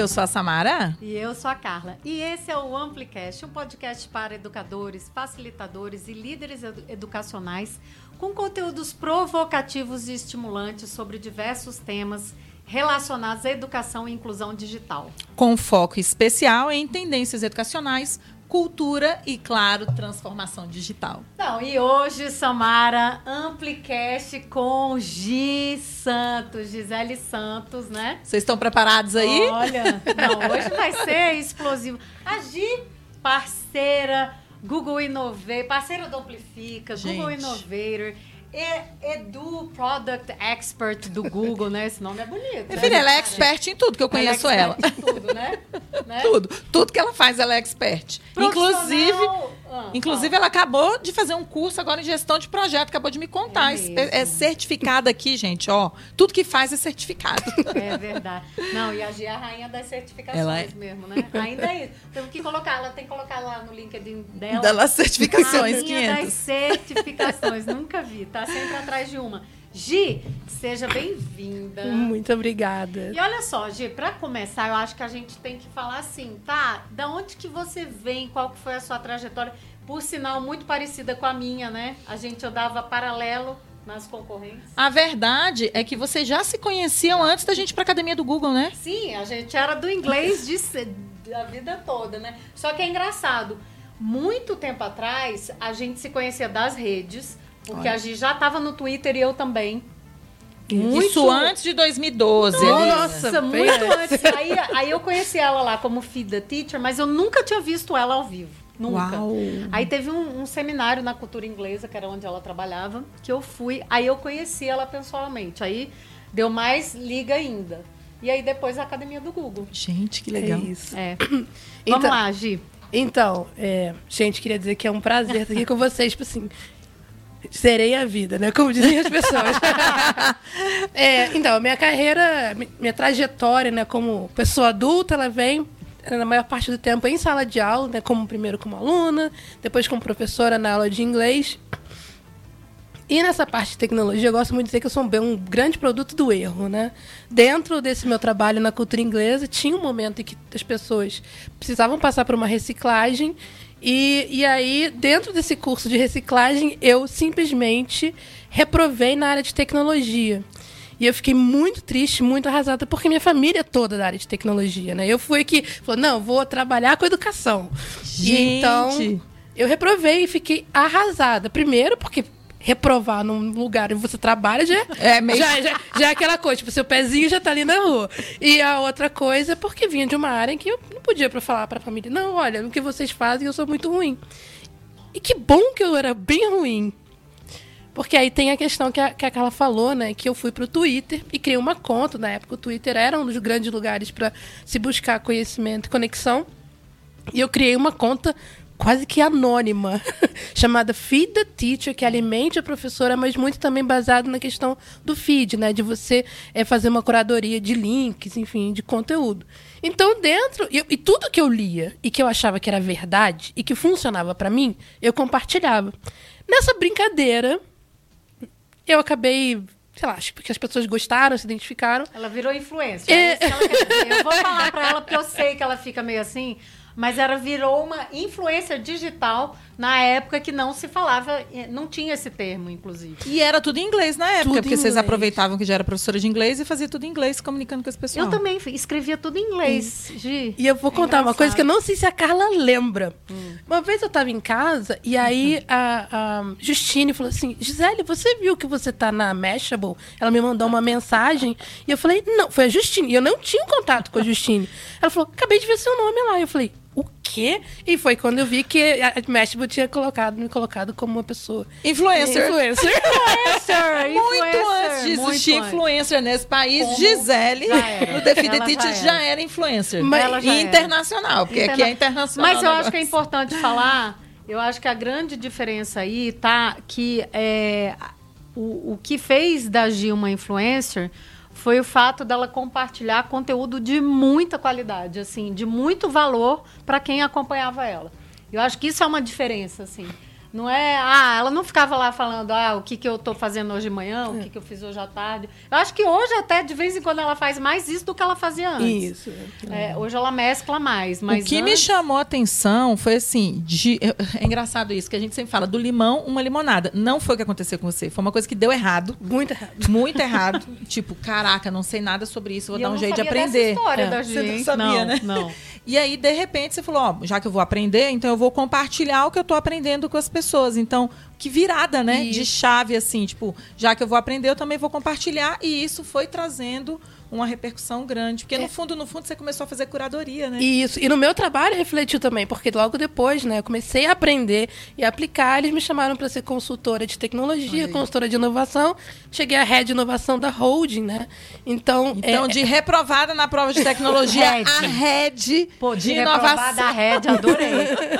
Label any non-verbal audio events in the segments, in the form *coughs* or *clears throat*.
Eu sou a Samara. E eu sou a Carla. E esse é o Amplicast, um podcast para educadores, facilitadores e líderes edu educacionais com conteúdos provocativos e estimulantes sobre diversos temas relacionados à educação e inclusão digital. Com foco especial em tendências educacionais, cultura e, claro, transformação digital. Não, e hoje, Samara, Amplicast com Gi Santos, Gisele Santos, né? Vocês estão preparados aí? Olha, não, hoje vai ser explosivo. A Gi, parceira, Google Innovator, parceira do Amplifica, Gente. Google Innovator Edu Product Expert do Google, né? Esse nome é bonito. Minha filha, ela é expert em tudo que eu conheço ela. É ela. Em tudo, né? *laughs* né? Tudo. Tudo que ela faz, ela é expert. Inclusive, ah, inclusive ela acabou de fazer um curso agora em gestão de projeto, acabou de me contar. É, é certificada aqui, gente, ó. Tudo que faz é certificado. É verdade. Não, e a Gia é a rainha das certificações ela é... mesmo, né? Ainda é isso. Temos que colocar, ela tem que colocar lá no LinkedIn dela. Das certificações, rainha 500. das certificações. Nunca vi. Tá sempre atrás de uma. Gi, seja bem-vinda. Muito obrigada. E olha só, Gi, para começar, eu acho que a gente tem que falar assim, tá? Da onde que você vem? Qual que foi a sua trajetória? Por sinal, muito parecida com a minha, né? A gente andava paralelo nas concorrências. A verdade é que vocês já se conheciam antes da gente ir para academia do Google, né? Sim, a gente era do inglês de, a vida toda, né? Só que é engraçado. Muito tempo atrás, a gente se conhecia das redes porque Olha. a Gi já estava no Twitter e eu também. Muito... Isso antes de 2012. Nossa, muito antes. Aí, aí eu conheci ela lá como FIDA Teacher, mas eu nunca tinha visto ela ao vivo. Nunca. Uau. Aí teve um, um, seminário na cultura inglesa, que era onde ela trabalhava, que eu fui. Aí eu conheci ela pessoalmente. Aí deu mais liga ainda. E aí depois a academia do Google. Gente, que legal. É isso. É. *clears throat* Então, Vamos lá, Gi. Então, é, gente, queria dizer que é um prazer estar aqui com vocês. Tipo assim, serei a vida, né? Como dizem as pessoas. *laughs* é, então, minha carreira, minha trajetória, né, como pessoa adulta, ela vem na maior parte do tempo em sala de aula, né, como primeiro como aluna, depois como professora na aula de inglês. E nessa parte de tecnologia, eu gosto muito de dizer que eu sou um, grande produto do erro, né? Dentro desse meu trabalho na cultura inglesa, tinha um momento em que as pessoas precisavam passar por uma reciclagem e, e aí, dentro desse curso de reciclagem, eu simplesmente reprovei na área de tecnologia. E eu fiquei muito triste, muito arrasada, porque minha família é toda da área de tecnologia, né? Eu fui que falou, não, vou trabalhar com educação. Gente. então, eu reprovei e fiquei arrasada. Primeiro, porque reprovar num lugar onde você trabalha já *laughs* é, meio... já, já, já, é aquela coisa, tipo, seu pezinho já tá ali na rua. E a outra coisa é porque vinha de uma área em que eu podia para falar para a família, não, olha, o que vocês fazem eu sou muito ruim. E que bom que eu era bem ruim. Porque aí tem a questão que a, que a Carla falou, né? Que eu fui pro Twitter e criei uma conta. Na época, o Twitter era um dos grandes lugares para se buscar conhecimento e conexão. E eu criei uma conta quase que anônima, *laughs* chamada Feed the Teacher, que alimente a professora, mas muito também baseado na questão do feed, né? De você é, fazer uma curadoria de links, enfim, de conteúdo. Então, dentro. E, e tudo que eu lia e que eu achava que era verdade e que funcionava para mim, eu compartilhava. Nessa brincadeira, eu acabei sei lá, acho que as pessoas gostaram, se identificaram. Ela virou influência. É... É eu vou falar para ela porque eu sei que ela fica meio assim, mas ela virou uma influência digital na época que não se falava, não tinha esse termo, inclusive. E era tudo em inglês na época, tudo porque vocês aproveitavam que já era professora de inglês e fazia tudo em inglês, comunicando com as pessoas. Eu também escrevia tudo em inglês, Gi. E eu vou contar é uma coisa que eu não sei se a Carla lembra. Hum. Uma vez eu estava em casa e aí uhum. a, a, Justine falou assim: Gisele, você viu que você tá na Mashable? Ela me mandou uma mensagem e eu falei: não, foi a Justine. E eu não tinha contato com a Justine. Ela falou: acabei de ver seu nome lá. Eu falei: o quê? E foi quando eu vi que a Mashable tinha colocado, me colocado como uma pessoa. Influencer. Influencer. influencer. *laughs* Muito antes de existir influencer nesse país, como Gisele, no Teacher, já, já era influencer. Mas, e internacional, porque Interna... aqui é internacional. Mas eu acho que é importante falar, eu acho que a grande diferença aí tá que é, o, o que fez da Gil uma influencer foi o fato dela compartilhar conteúdo de muita qualidade, assim, de muito valor para quem acompanhava ela. Eu acho que isso é uma diferença, assim. Não é, ah, ela não ficava lá falando, ah, o que, que eu tô fazendo hoje de manhã, o que, que eu fiz hoje à tarde. Eu acho que hoje até, de vez em quando, ela faz mais isso do que ela fazia antes. Isso. É, hoje ela mescla mais. Mas o que antes... me chamou a atenção foi assim, de, *laughs* é engraçado isso, que a gente sempre fala, do limão, uma limonada. Não foi o que aconteceu com você, foi uma coisa que deu errado. Muito errado. Muito *laughs* errado. tipo, caraca, não sei nada sobre isso, vou e dar um jeito de aprender. história é. da gente. Você não sabia, não, né? Não. E aí, de repente, você falou, ó, já que eu vou aprender, então eu vou compartilhar o que eu tô aprendendo com as pessoas. Então, que virada, né? Isso. De chave, assim, tipo, já que eu vou aprender, eu também vou compartilhar. E isso foi trazendo uma repercussão grande. Porque, é. no fundo, no fundo, você começou a fazer curadoria, né? Isso. E no meu trabalho refletiu também, porque logo depois, né, eu comecei a aprender e aplicar. Eles me chamaram para ser consultora de tecnologia, consultora de inovação. Cheguei à head de inovação da holding, né? Então. Então, é, de reprovada na prova de tecnologia, *laughs* head. a head Pô, de, de inovação. da head, adorei.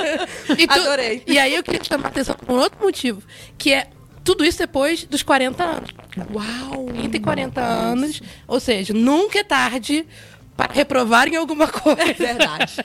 *laughs* e tu, adorei. E aí eu queria chamar a atenção por um outro motivo, que é tudo isso depois dos 40 anos. Uau! 30 e 40 Nossa. anos. Ou seja, nunca é tarde para reprovar em alguma *laughs* coisa. É verdade.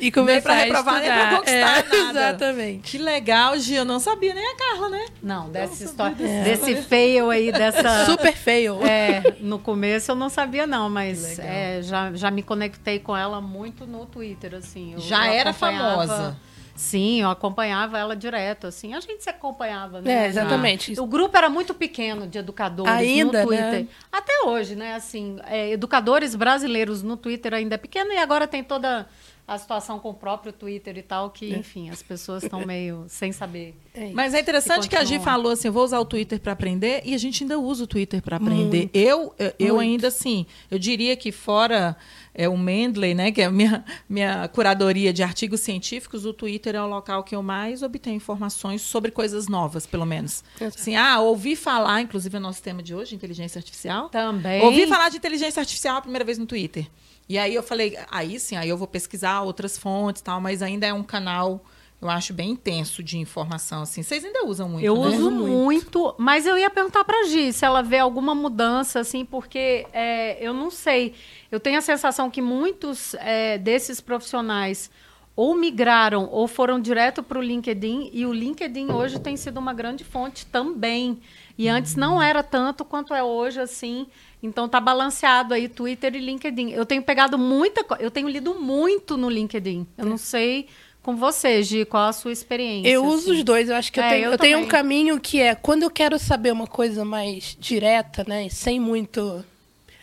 e começar nem para reprovar, nem para conquistar é, nada. Exatamente. Que legal, Gia. Eu não sabia nem a Carla, né? Não, dessa história, é. desse fail aí, dessa... *laughs* Super fail. É, no começo eu não sabia não, mas é, já, já me conectei com ela muito no Twitter, assim. Eu, já eu era famosa. Sim, eu acompanhava ela direto, assim. A gente se acompanhava, né? É, exatamente. O grupo era muito pequeno de educadores ainda, no Twitter. Né? Até hoje, né? Assim, é, educadores brasileiros no Twitter ainda é pequeno e agora tem toda a situação com o próprio Twitter e tal, que, é. enfim, as pessoas estão *laughs* meio sem saber. É Mas é interessante que a Gi falou assim: eu vou usar o Twitter para aprender, e a gente ainda usa o Twitter para aprender. Muito. Eu, eu ainda assim, eu diria que fora é o Mendeley, né, que é a minha, minha curadoria de artigos científicos, o Twitter é o local que eu mais obtenho informações sobre coisas novas, pelo menos. Assim, ah, ouvi falar, inclusive é o nosso tema de hoje, inteligência artificial. Também. Ouvi falar de inteligência artificial a primeira vez no Twitter. E aí eu falei, aí sim, aí eu vou pesquisar outras fontes tal, mas ainda é um canal eu acho bem intenso de informação, assim. Vocês ainda usam muito, Eu né? uso muito, mas eu ia perguntar para Gi se ela vê alguma mudança, assim, porque é, eu não sei. Eu tenho a sensação que muitos é, desses profissionais ou migraram ou foram direto para o LinkedIn, e o LinkedIn hoje tem sido uma grande fonte também. E antes não era tanto quanto é hoje, assim. Então tá balanceado aí Twitter e LinkedIn. Eu tenho pegado muita, eu tenho lido muito no LinkedIn. Eu não sei com você, Gi, qual a sua experiência? Eu assim? uso os dois, eu acho que eu, é, tenho, eu, eu tenho um caminho que é quando eu quero saber uma coisa mais direta, né, sem muito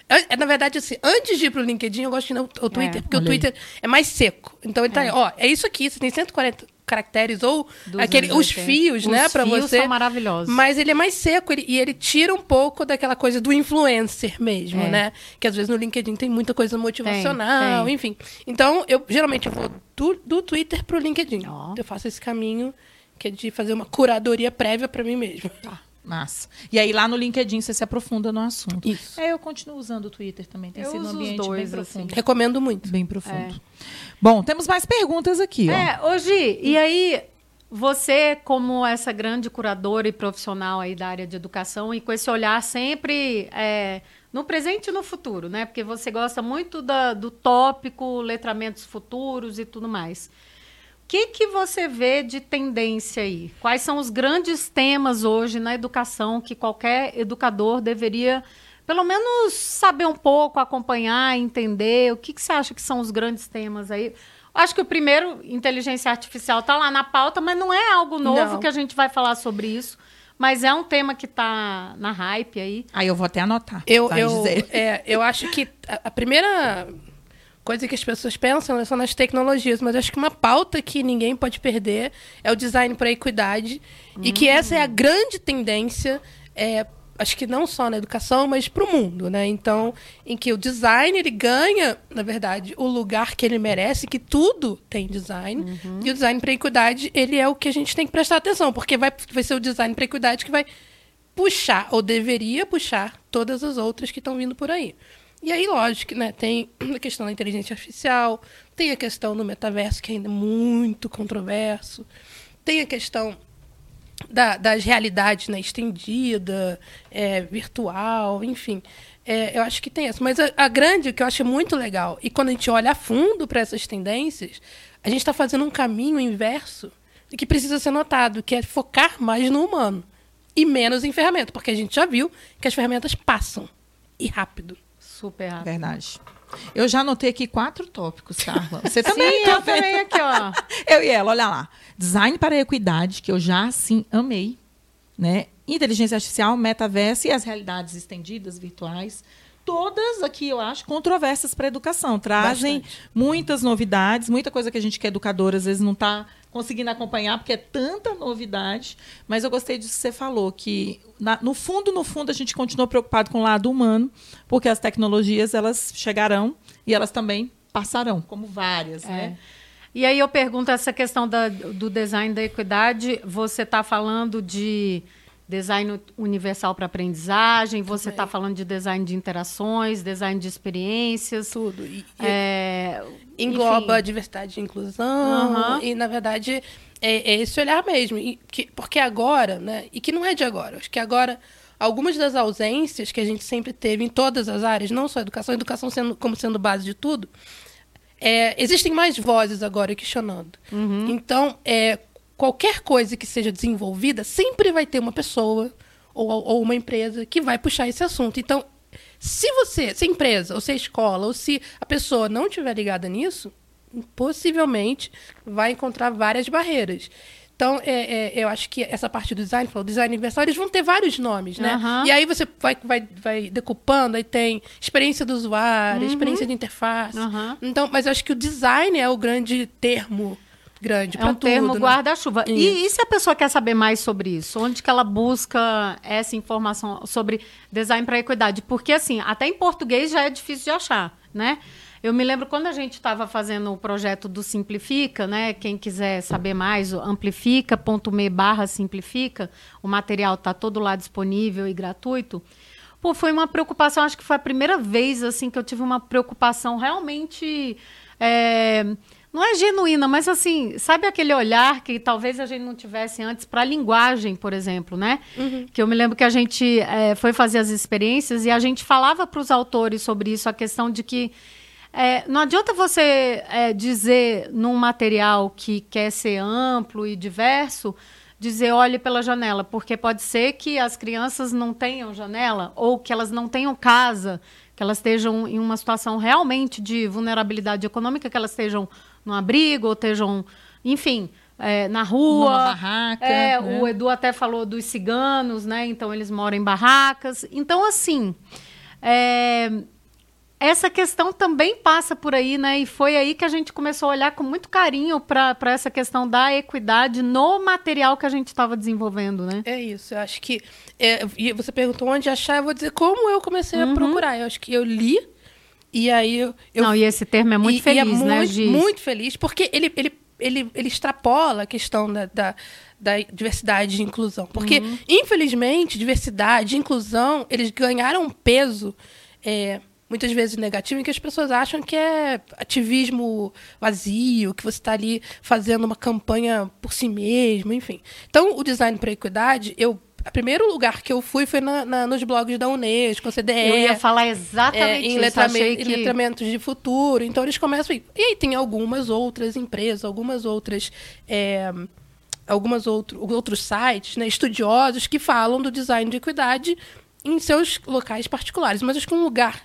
é, na verdade, assim, antes de ir pro LinkedIn, eu gosto de ir no o Twitter, é, porque o Twitter é mais seco. Então ele tá, é. ó, é isso aqui, você tem 140 caracteres ou aquele, os fios, né, para você. Os são maravilhosos. Mas ele é mais seco ele, e ele tira um pouco daquela coisa do influencer mesmo, é. né? Que às vezes no LinkedIn tem muita coisa motivacional, tem, tem. enfim. Então, eu geralmente eu vou do, do Twitter pro LinkedIn. Oh. Eu faço esse caminho que é de fazer uma curadoria prévia para mim mesmo. Tá. Massa. E aí lá no LinkedIn você se aprofunda no assunto. Isso. É, eu continuo usando o Twitter também. Tem eu sido um ambiente dois, bem assim. profundo. Assim. Recomendo muito. Bem profundo. É. Bom, temos mais perguntas aqui. Ó. É, hoje, e aí você, como essa grande curadora e profissional aí da área de educação, e com esse olhar sempre é, no presente e no futuro, né? Porque você gosta muito da, do tópico, letramentos futuros e tudo mais que, que você vê de tendência aí? Quais são os grandes temas hoje na educação que qualquer educador deveria, pelo menos, saber um pouco, acompanhar, entender? O que, que você acha que são os grandes temas aí? Acho que o primeiro, inteligência artificial, está lá na pauta, mas não é algo novo não. que a gente vai falar sobre isso. Mas é um tema que está na hype aí. Aí eu vou até anotar. Eu, eu, é, eu acho que a, a primeira coisa que as pessoas pensam né, são nas tecnologias, mas acho que uma pauta que ninguém pode perder é o design para a equidade hum. e que essa é a grande tendência, é, acho que não só na educação, mas para o mundo, né? Então, em que o design ele ganha, na verdade, o lugar que ele merece, que tudo tem design, uhum. e o design para a equidade ele é o que a gente tem que prestar atenção, porque vai, vai ser o design para a equidade que vai puxar ou deveria puxar todas as outras que estão vindo por aí. E aí, lógico, né, tem a questão da inteligência artificial, tem a questão do metaverso, que ainda é muito controverso, tem a questão da, das realidades né, estendida, é, virtual, enfim. É, eu acho que tem essa. Mas a, a grande, que eu acho muito legal, e quando a gente olha a fundo para essas tendências, a gente está fazendo um caminho inverso que precisa ser notado, que é focar mais no humano e menos em ferramenta, porque a gente já viu que as ferramentas passam e rápido. Super rápido. Verdade. Eu já anotei aqui quatro tópicos, Carla. *laughs* Você também? Sim, eu também aqui, ó. *laughs* eu e ela, olha lá. Design para a equidade, que eu já, assim, amei. Né? Inteligência artificial, metaverso e as realidades estendidas, virtuais todas aqui, eu acho, controversas para a educação. Trazem Bastante. muitas novidades, muita coisa que a gente que é educadora às vezes não está conseguindo acompanhar, porque é tanta novidade. Mas eu gostei disso que você falou, que na, no fundo, no fundo, a gente continua preocupado com o lado humano, porque as tecnologias elas chegarão e elas também passarão, como várias, é. né? E aí eu pergunto essa questão da, do design da equidade, você está falando de design universal para aprendizagem, você está falando de design de interações, design de experiências. Tudo. E, é, engloba enfim. diversidade e inclusão. Uhum. E, na verdade, é, é, esse olhar mesmo. Que, porque agora, né? E que não é de agora. Acho que agora algumas das ausências que a gente sempre teve em todas as áreas, não só a educação, a educação sendo, como sendo base de tudo, é, existem mais vozes agora questionando. Uhum. Então, é, qualquer coisa que seja desenvolvida, sempre vai ter uma pessoa ou, ou uma empresa que vai puxar esse assunto. Então, se você, se a empresa, ou se a escola, ou se a pessoa não estiver ligada nisso, possivelmente vai encontrar várias barreiras. Então, é, é, eu acho que essa parte do design, o design universal, eles vão ter vários nomes, né? Uhum. E aí você vai, vai, vai decupando, aí tem experiência do usuário, uhum. experiência de interface. Uhum. Então, mas eu acho que o design é o grande termo grande é um tudo, termo né? guarda-chuva. E, e, se a pessoa quer saber mais sobre isso? Onde que ela busca essa informação sobre design para equidade? Porque, assim, até em português já é difícil de achar, né? Eu me lembro quando a gente estava fazendo o projeto do Simplifica, né? Quem quiser saber mais, amplifica.me barra simplifica, o material está todo lá disponível e gratuito. Pô, foi uma preocupação, acho que foi a primeira vez assim que eu tive uma preocupação realmente. É, não é genuína, mas assim, sabe aquele olhar que talvez a gente não tivesse antes para a linguagem, por exemplo, né? Uhum. Que eu me lembro que a gente é, foi fazer as experiências e a gente falava para os autores sobre isso, a questão de que é, não adianta você é, dizer num material que quer ser amplo e diverso, dizer olhe pela janela, porque pode ser que as crianças não tenham janela ou que elas não tenham casa, que elas estejam em uma situação realmente de vulnerabilidade econômica, que elas estejam no abrigo, ou estejam, enfim, é, na rua. Uma barraca. É, né? O Edu até falou dos ciganos, né? Então eles moram em barracas. Então, assim, é, essa questão também passa por aí, né? E foi aí que a gente começou a olhar com muito carinho para essa questão da equidade no material que a gente estava desenvolvendo, né? É isso. Eu acho que. É, e você perguntou onde achar, eu vou dizer como eu comecei uhum. a procurar. Eu acho que eu li e aí eu, Não, e esse termo é muito e, feliz, e é né, muito, Giz? muito feliz, porque ele, ele, ele, ele extrapola a questão da, da, da diversidade e inclusão. Porque, uhum. infelizmente, diversidade e inclusão, eles ganharam um peso é, muitas vezes negativo, em que as pessoas acham que é ativismo vazio, que você está ali fazendo uma campanha por si mesmo, enfim. Então, o design para a equidade, eu o primeiro lugar que eu fui foi na, na, nos blogs da Unesco, CDE. Eu ia falar exatamente é, em, letrame, que... em letramentos de futuro. Então eles começam. E aí tem algumas outras empresas, algumas outras. É, algumas outro, outros sites, né, estudiosos que falam do design de equidade em seus locais particulares. Mas acho que um lugar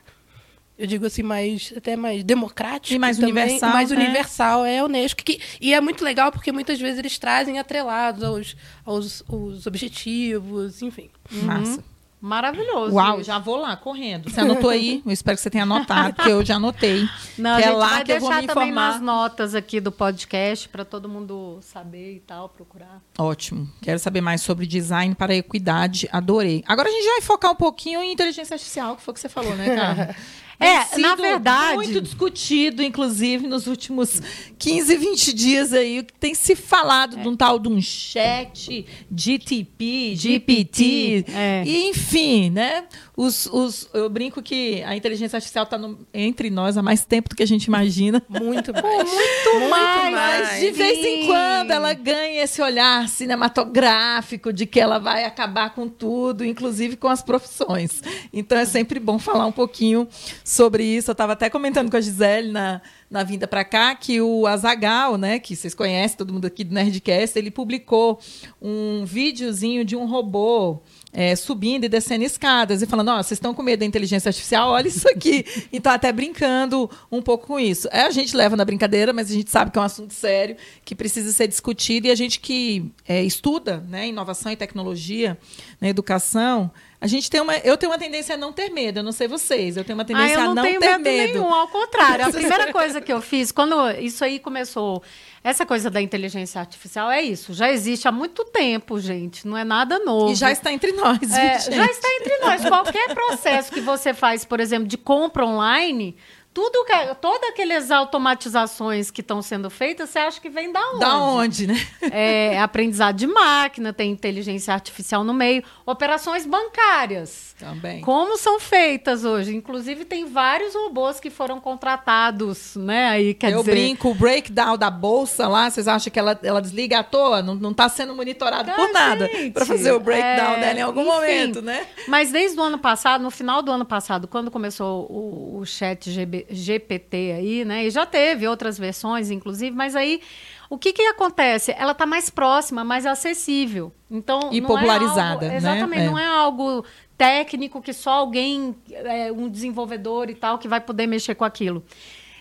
eu digo assim, mais até mais democrático. E mais também, universal. Mais né? universal é a Unesco. Que, e é muito legal porque muitas vezes eles trazem atrelados aos, aos, aos objetivos, enfim. Massa. Uhum. Maravilhoso. Uau, já vou lá correndo. Você anotou aí? Eu espero que você tenha anotado, porque eu já anotei. Não, que é lá que eu vou me informar. também nas notas aqui do podcast para todo mundo saber e tal, procurar. Ótimo. Quero saber mais sobre design para equidade. Adorei. Agora a gente vai focar um pouquinho em inteligência artificial, que foi o que você falou, né, cara? *laughs* É, na verdade. Muito discutido, inclusive, nos últimos 15, 20 dias aí, tem se falado é. de um tal de um chat, GTP, GPT, é. e enfim, né? Os, os, eu brinco que a inteligência artificial está entre nós há mais tempo do que a gente imagina. Muito *laughs* mais. muito, muito mais. mais. De vez Sim. em quando ela ganha esse olhar cinematográfico de que ela vai acabar com tudo, inclusive com as profissões. Então é sempre bom falar um pouquinho sobre isso. Eu estava até comentando com a Gisele na, na vinda para cá que o Azagal, né, que vocês conhecem, todo mundo aqui do Nerdcast, ele publicou um videozinho de um robô é, subindo e descendo escadas e falando: Ó, oh, vocês estão com medo da inteligência artificial? Olha isso aqui. *laughs* e tá até brincando um pouco com isso. É, a gente leva na brincadeira, mas a gente sabe que é um assunto sério, que precisa ser discutido. E a gente que é, estuda né, inovação e tecnologia na educação, a gente tem uma. Eu tenho uma tendência a não ter medo, eu não sei vocês. Eu tenho uma tendência ah, a não ter medo. medo. Nenhum, ao contrário. A *laughs* primeira coisa que eu fiz, quando isso aí começou essa coisa da inteligência artificial é isso. Já existe há muito tempo, gente. Não é nada novo. E já está entre nós. É, já está entre nós. Qualquer processo que você faz, por exemplo, de compra online, tudo que, é, todas aquelas automatizações que estão sendo feitas, você acha que vem da onde? Da onde, né? É, *laughs* aprendizado de máquina, tem inteligência artificial no meio, operações bancárias. Também. Como são feitas hoje? Inclusive, tem vários robôs que foram contratados, né? Aí, quer Eu dizer... brinco, o breakdown da bolsa lá, vocês acham que ela, ela desliga à toa? Não está sendo monitorado ah, por nada para fazer o breakdown é, dela em algum enfim, momento, né? Mas desde o ano passado, no final do ano passado, quando começou o, o chat GB, GPT aí, né? E já teve outras versões, inclusive, mas aí o que, que acontece? Ela está mais próxima, mais acessível. Então, e popularizada. É algo, exatamente, né? não é algo técnico que só alguém, é, um desenvolvedor e tal, que vai poder mexer com aquilo.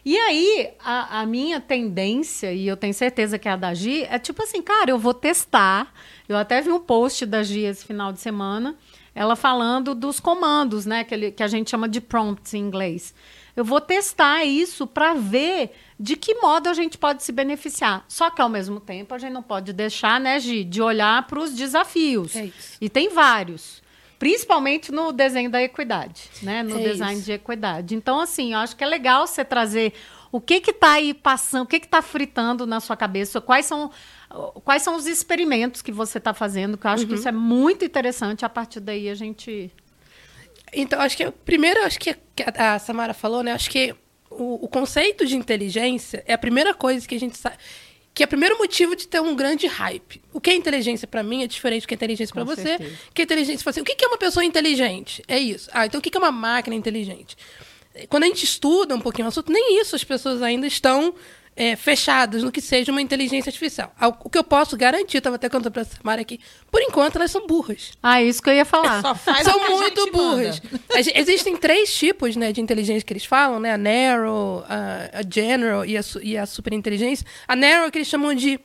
E aí, a, a, minha tendência, e eu tenho certeza que é a da Gi, é tipo assim, cara, eu vou testar. Eu até vi um post da Gi esse final de semana, ela falando dos comandos, né? Que, ele, que a gente chama de prompts em inglês. Eu vou testar isso para ver de que modo a gente pode se beneficiar. Só que, ao mesmo tempo, a gente não pode deixar, né, Gi, de olhar para os desafios. É e tem vários. Principalmente no desenho da equidade, né? No é design isso. de equidade. Então, assim, eu acho que é legal você trazer o que está aí passando, o que está fritando na sua cabeça, quais são, quais são os experimentos que você está fazendo, que eu acho uhum. que isso é muito interessante. A partir daí a gente então, acho que primeiro, acho que a Samara falou, né? Acho que o, o, conceito de inteligência é a primeira coisa que a gente sabe. Que é o primeiro motivo de ter um grande hype. O que é inteligência para mim é diferente do que é inteligência para você. Que é inteligência assim, O que é uma pessoa inteligente? É isso. Ah, então o que é uma máquina inteligente? Quando a gente estuda um pouquinho o assunto, nem isso as pessoas ainda estão é, fechadas no que seja uma inteligência artificial. O que eu posso garantir, estava até contando para a Samara aqui, por enquanto elas são burras. Ah, isso que eu ia falar. são muito burras. Manda. Existem três tipos né, de inteligência que eles falam, né? A narrow, a, a general e a, e a superinteligência. A narrow que eles chamam de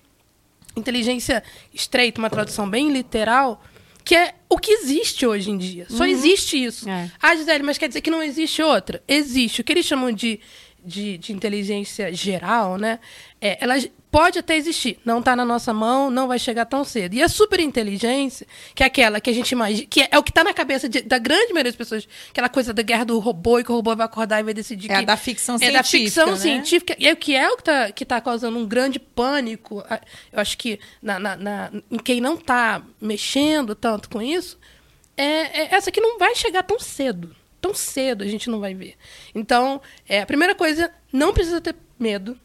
inteligência estreita, uma tradução bem literal, que é o que existe hoje em dia. Só uhum. existe isso. É. Ah, Gisele, mas quer dizer que não existe outra? Existe. O que eles chamam de de, de inteligência geral, né? É, ela pode até existir, não está na nossa mão, não vai chegar tão cedo. E a superinteligência, que é aquela que a gente imagina, que é, o que está na cabeça de, da grande maioria das pessoas, aquela coisa da guerra do robô e que o robô vai acordar e vai decidir é que. Da ficção é científica. É da ficção né? científica. E é o que é o que está que tá causando um grande pânico. Eu acho que na, na, na em quem não está mexendo tanto com isso, é, é essa que não vai chegar tão cedo tão cedo a gente não vai ver. Então, é, a primeira coisa, não precisa ter medo.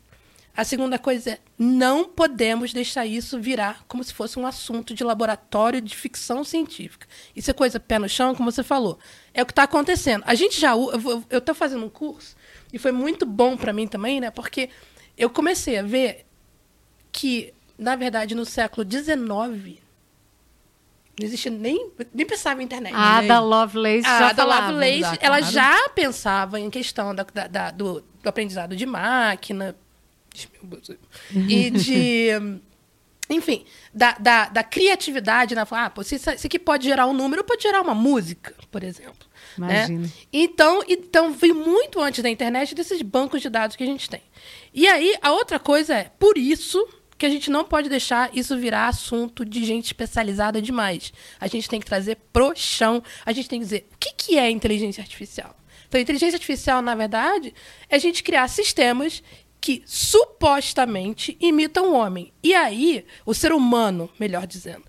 A segunda coisa é, não podemos deixar isso virar como se fosse um assunto de laboratório de ficção científica. Isso é coisa pé no chão, como você falou. É o que está acontecendo. A gente já. Eu estou fazendo um curso, e foi muito bom para mim também, né? Porque eu comecei a ver que, na verdade, no século XIX, não existia nem. Nem pensava em internet. A né? da Lovelace a já da Lovelace, ela já pensava em questão da, da, da do, do, aprendizado de máquina. *laughs* E de. enfim, da, da, da criatividade, né? Ah, pô, isso, isso aqui pode gerar um número, pode gerar uma música, por exemplo. Né? Imagina. Né? Então, então, veio muito antes da internet desses bancos de dados que a gente tem. E aí, a outra coisa é, por isso que a gente não pode deixar isso virar assunto de gente especializada demais. A gente tem que trazer pro chão. A gente tem que dizer o que, que é inteligência artificial. Então, inteligência artificial, na verdade, é a gente criar sistemas que supostamente imitam o homem. E aí, o ser humano, melhor dizendo.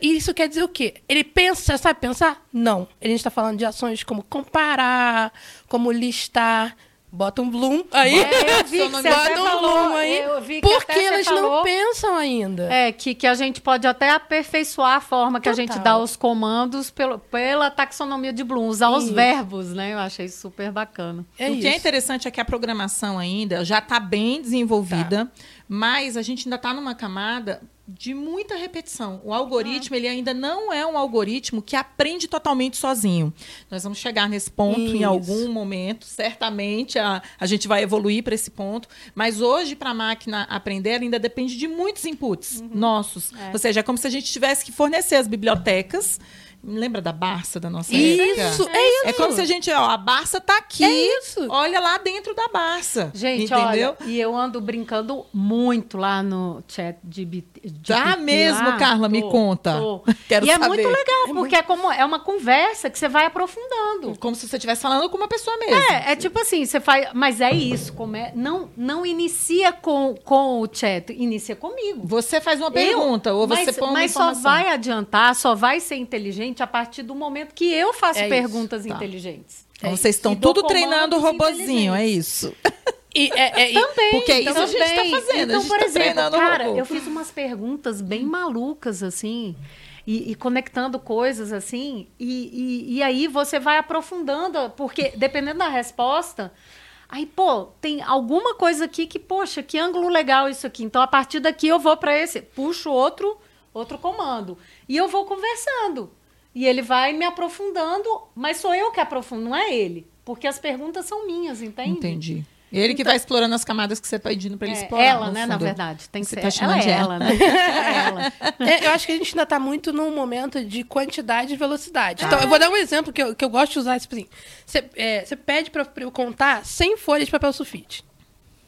E isso quer dizer o quê? Ele pensa, sabe pensar? Não. A gente está falando de ações como comparar, como listar, bota um bloom aí. É, eu vi *laughs* que você bota um falou, bloom aí. porque elas não pensam ainda. É, que, que a gente pode até aperfeiçoar a forma que Total. a gente dá os comandos pelo, pela taxonomia de Bloom, usar isso. os verbos, né? Eu achei super bacana. É o isso. que é interessante é que a programação ainda já está bem desenvolvida, tá. mas a gente ainda está numa camada de muita repetição. O algoritmo, ah. ele ainda não é um algoritmo que aprende totalmente sozinho. Nós vamos chegar nesse ponto Isso. em algum momento, certamente a, a gente vai evoluir para esse ponto, mas hoje para a máquina aprender ainda depende de muitos inputs uhum. nossos. É. Ou seja, é como se a gente tivesse que fornecer as bibliotecas Lembra da Barça da nossa isso, época? Isso, é isso. É como se a gente, ó, a Barça tá aqui. É isso. Olha lá dentro da Barça. Gente, entendeu? Olha, e eu ando brincando muito lá no chat de, de Já mesmo, lá. Carla, tô, me conta. Tô. Quero e saber. é muito legal, é porque muito... é como é uma conversa que você vai aprofundando. Como se você estivesse falando com uma pessoa mesmo. É, é tipo assim, você faz, mas é isso, como é, não não inicia com, com o chat, inicia comigo. Você faz uma pergunta eu, ou você mas, põe uma Mas informação. só vai adiantar, só vai ser inteligente inteligente a partir do momento que eu faço é perguntas tá. inteligentes. Então, é vocês estão tudo treinando o robozinho, é isso. E, é, é, também. Porque é isso também. a gente está fazendo. Então, por tá exemplo, cara, eu fiz umas perguntas bem malucas, assim. E, e, conectando coisas assim, e, e, e, aí você vai aprofundando, porque dependendo da resposta, aí, pô, tem alguma coisa aqui que, poxa, que ângulo legal isso aqui. Então, a partir daqui eu vou para esse, puxo outro, outro comando. E eu vou conversando. E ele vai me aprofundando, mas sou eu que aprofundo, não é ele. Porque as perguntas são minhas, entende? Entendi. Ele então, que vai explorando as camadas que você está pedindo para ele é, explorar. Ela, né, fundo. na verdade. Tem que você ser. Tá chamando ela, é ela, né? é ela. *laughs* É, eu acho que a gente ainda está muito num momento de quantidade e velocidade. Então, eu vou dar um exemplo que eu, que eu gosto de usar. Tipo assim, você, é, você pede para eu contar 100 folhas de papel sulfite.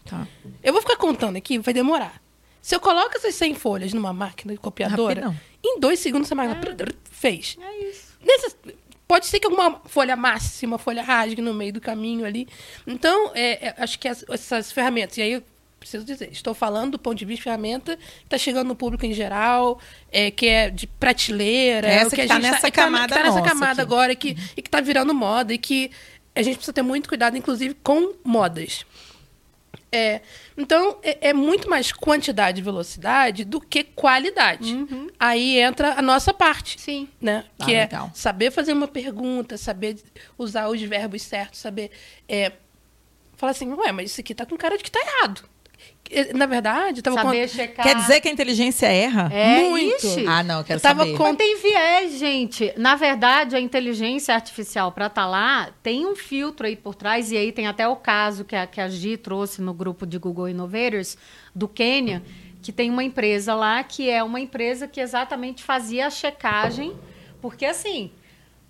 Tá. Eu vou ficar contando aqui, vai demorar. Se eu coloco essas 100 folhas numa máquina de copiadora, Rapidão. Em dois segundos máquina é. fez. É isso. Nessas, pode ser que alguma folha uma folha rasgue no meio do caminho ali. Então, é, é, acho que as, essas ferramentas, e aí eu preciso dizer, estou falando do ponto de vista de ferramenta que está chegando no público em geral, é, que é de prateleira, é essa que, está tá nessa tá, camada, tá, tá nessa camada aqui. agora que, e que está virando moda e que a gente precisa ter muito cuidado, inclusive, com modas. É, então, é, é, muito mais quantidade e velocidade do que qualidade. Uhum. Aí entra a nossa parte. Sim. Né? Ah, que é legal. saber fazer uma pergunta, saber usar os verbos certos, saber. É, falar assim, ué, mas isso aqui tá com cara de que tá errado. Na verdade, tava saber checar. Quer dizer que a inteligência erra? É, Muito. Ixi. Ah, não, quero eu tava saber. Com... tem viés, gente. Na verdade, a inteligência artificial para estar tá lá tem um filtro aí por trás e aí tem até o caso que a, que a Gi trouxe no grupo de Google Innovators do Quênia, que tem uma empresa lá que é uma empresa que exatamente fazia a checagem, porque assim,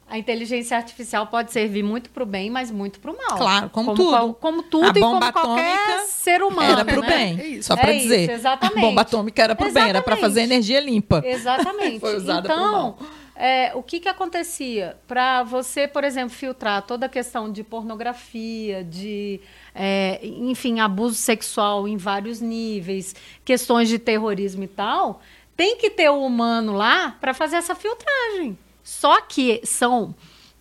a inteligência artificial pode servir muito para o bem, mas muito para o mal. Claro, como, como tudo. Como tudo a e como qualquer ser humano. Era para o né? bem, é só para é dizer. Isso, exatamente. A bomba atômica era para o bem, era para fazer energia limpa. Exatamente. *laughs* Foi usada então, mal. É, o que, que acontecia? Para você, por exemplo, filtrar toda a questão de pornografia, de, é, enfim, abuso sexual em vários níveis, questões de terrorismo e tal, tem que ter o humano lá para fazer essa filtragem. Só que são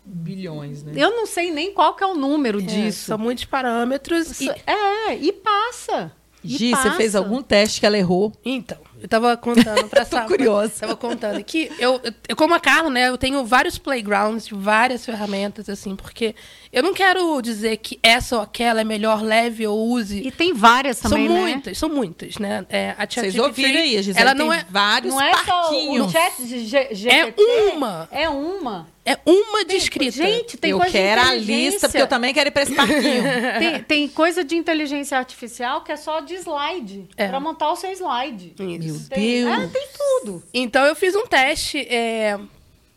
bilhões, né? Eu não sei nem qual que é o número é, disso. São muitos parâmetros. E... É, e passa. Gi, você fez algum teste que ela errou? Então, eu tava contando pra *laughs* Tô curiosa. Tava contando que eu, eu, como a Carla, né, eu tenho vários playgrounds, várias ferramentas, assim, porque eu não quero dizer que essa ou aquela é melhor, leve ou use. E tem várias também, São né? muitas, são muitas, né? É, a Vocês ouviram aí, a Gisele ela não é, vários não é parquinhos. Só o chat de G GPT, é uma. É uma. É uma descrita. Gente, tem eu coisa quero a lista, porque eu também quero ir para esse parquinho. *laughs* tem, tem, coisa de inteligência artificial que é só de slide. É. Para montar o seu slide. Isso. Tem, Deus. É, tem tudo. Então, eu fiz um teste é,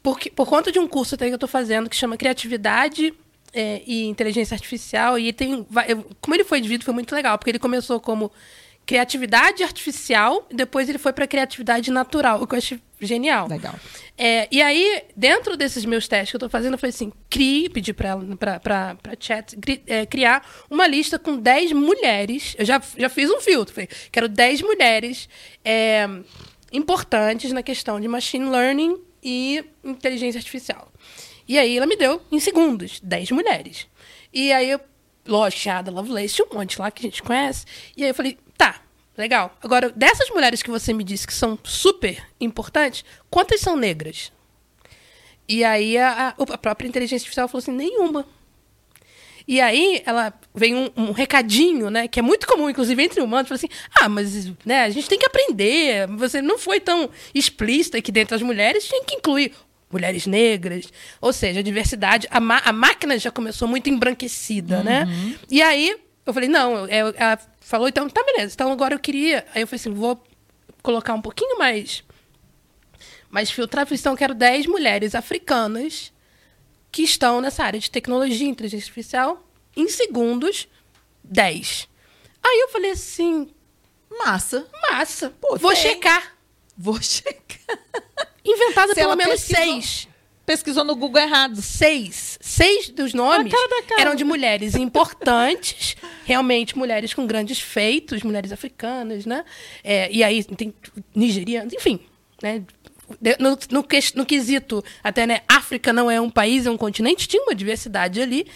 por, por conta de um curso que eu estou fazendo que chama Criatividade é, e Inteligência Artificial. E tem. Como ele foi dividido, foi muito legal, porque ele começou como criatividade artificial, depois ele foi para criatividade natural, o que eu achei genial. Legal. É, e aí, dentro desses meus testes que eu estou fazendo, eu falei assim: crie, pedi para chat cri, é, criar uma lista com 10 mulheres. Eu já, já fiz um filtro, falei, quero 10 mulheres é, importantes na questão de machine learning e inteligência artificial. E aí ela me deu, em segundos, 10 mulheres. E aí eu lógico, Lovelace, um monte lá que a gente conhece. E aí eu falei, tá, legal. Agora, dessas mulheres que você me disse que são super importantes, quantas são negras? E aí a, a própria inteligência artificial falou assim, nenhuma. E aí ela vem um, um, recadinho, né? Que é muito comum, inclusive, entre humanos, fala assim: ah, mas né, a gente tem que aprender. Você não foi tão explícita que dentro das mulheres tinha que incluir mulheres negras. Ou seja, a diversidade. A, a máquina já começou muito embranquecida, né? uhum. né? E aí eu falei: não, é, ela falou, então, tá beleza. Então agora eu queria. Aí eu falei assim: vou colocar um pouquinho mais. Mais filtrar, então eu quero 10 mulheres africanas que estão nessa área de tecnologia e inteligência artificial em segundos 10. Aí eu falei assim, massa. Massa. Pô, Vou tem. checar. Vou *laughs* checar. Inventada pelo menos pesquisou, seis. Pesquisou no Google errado. Seis. Seis dos nomes eram de mulheres importantes, realmente mulheres com grandes feitos, mulheres africanas, né? É, e aí tem nigerianas, enfim, né? no, no, no, quesito, até, né, África não é um país, é um continente, tinha uma diversidade ali,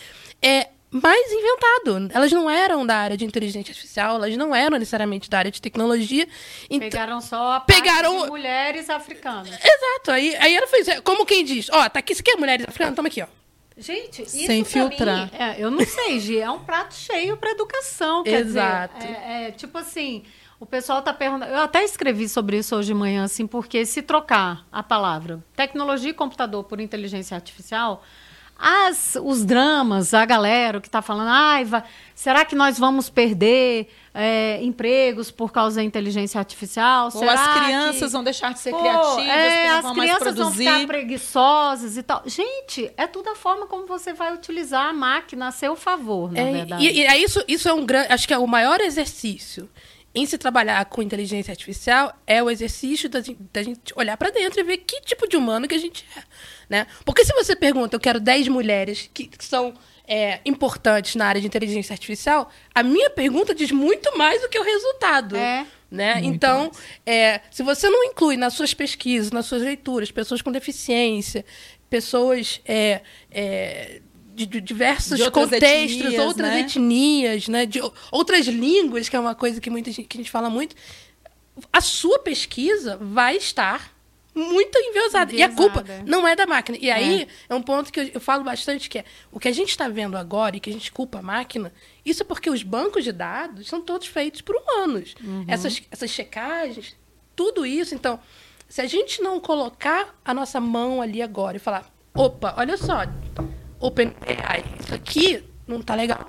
é mais inventado. Elas não eram da área de inteligência artificial, elas não eram necessariamente da área de tecnologia. Então, pegaram só a pegaram... mulheres africanas. Exato. Aí, aí ela fez, como quem diz, ó, oh, tá aqui, isso aqui é mulheres africanas, toma aqui, ó. Gente, isso Sem filtrar. Mim, é, eu não sei, Gi, é um prato cheio para educação. Quer Exato. Dizer, é, é, tipo assim, o pessoal está perguntando. Eu até escrevi sobre isso hoje de manhã, assim, porque se trocar a palavra tecnologia e computador por inteligência artificial, as, os dramas, a galera que está falando, ai, vai, será que nós vamos perder é, empregos por causa da inteligência artificial? Ou será as crianças que, vão deixar de ser pô, criativas, é, as crianças vão ficar preguiçosas e tal. Gente, é tudo a forma como você vai utilizar a máquina a seu favor, na é, verdade. E, e é isso, isso é um grande, acho que é o maior exercício em se trabalhar com inteligência artificial é o exercício da, da gente olhar para dentro e ver que tipo de humano que a gente é. Né? Porque se você pergunta, eu quero 10 mulheres que, que são é, importantes na área de inteligência artificial, a minha pergunta diz muito mais do que o resultado. É. Né? então, é, se você não inclui nas suas pesquisas, nas suas leituras, pessoas com deficiência, pessoas é, é de, de diversos de contextos, etnias, outras né? etnias, né? De outras línguas, que é uma coisa que muita gente, que a gente fala muito. A sua pesquisa vai estar muito enviosada. E a culpa não é da máquina. E aí é, é um ponto que eu, eu, falo bastante, que é o que a gente está vendo agora e que a gente culpa a máquina, isso é porque os bancos de dados são todos feitos por humanos. Uhum. Essas, essas checagens, tudo isso. Então, se a gente não colocar a nossa mão ali agora e falar, opa, olha só, OpenAI, isso aqui não tá legal.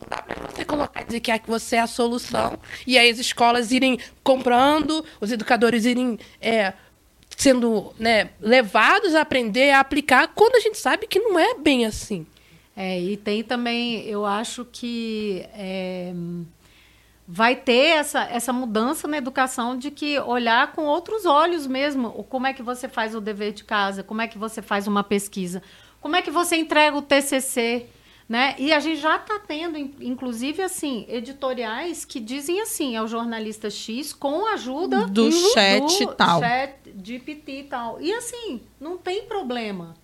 Não dá pra você colocar e dizer que você é a solução. E aí as escolas irem comprando, os educadores irem é, sendo né, levados a aprender, a aplicar, quando a gente sabe que não é bem assim. É, e tem também, eu acho que é, vai ter essa, essa mudança na educação de que olhar com outros olhos mesmo. Como é que você faz o dever de casa, como é que você faz uma pesquisa. Como é que você entrega o TCC? Né? E a gente já está tendo, inclusive, assim, editoriais que dizem assim, é o jornalista X com a ajuda do, do chat do tal. chat GPT e tal. E assim, não tem problema.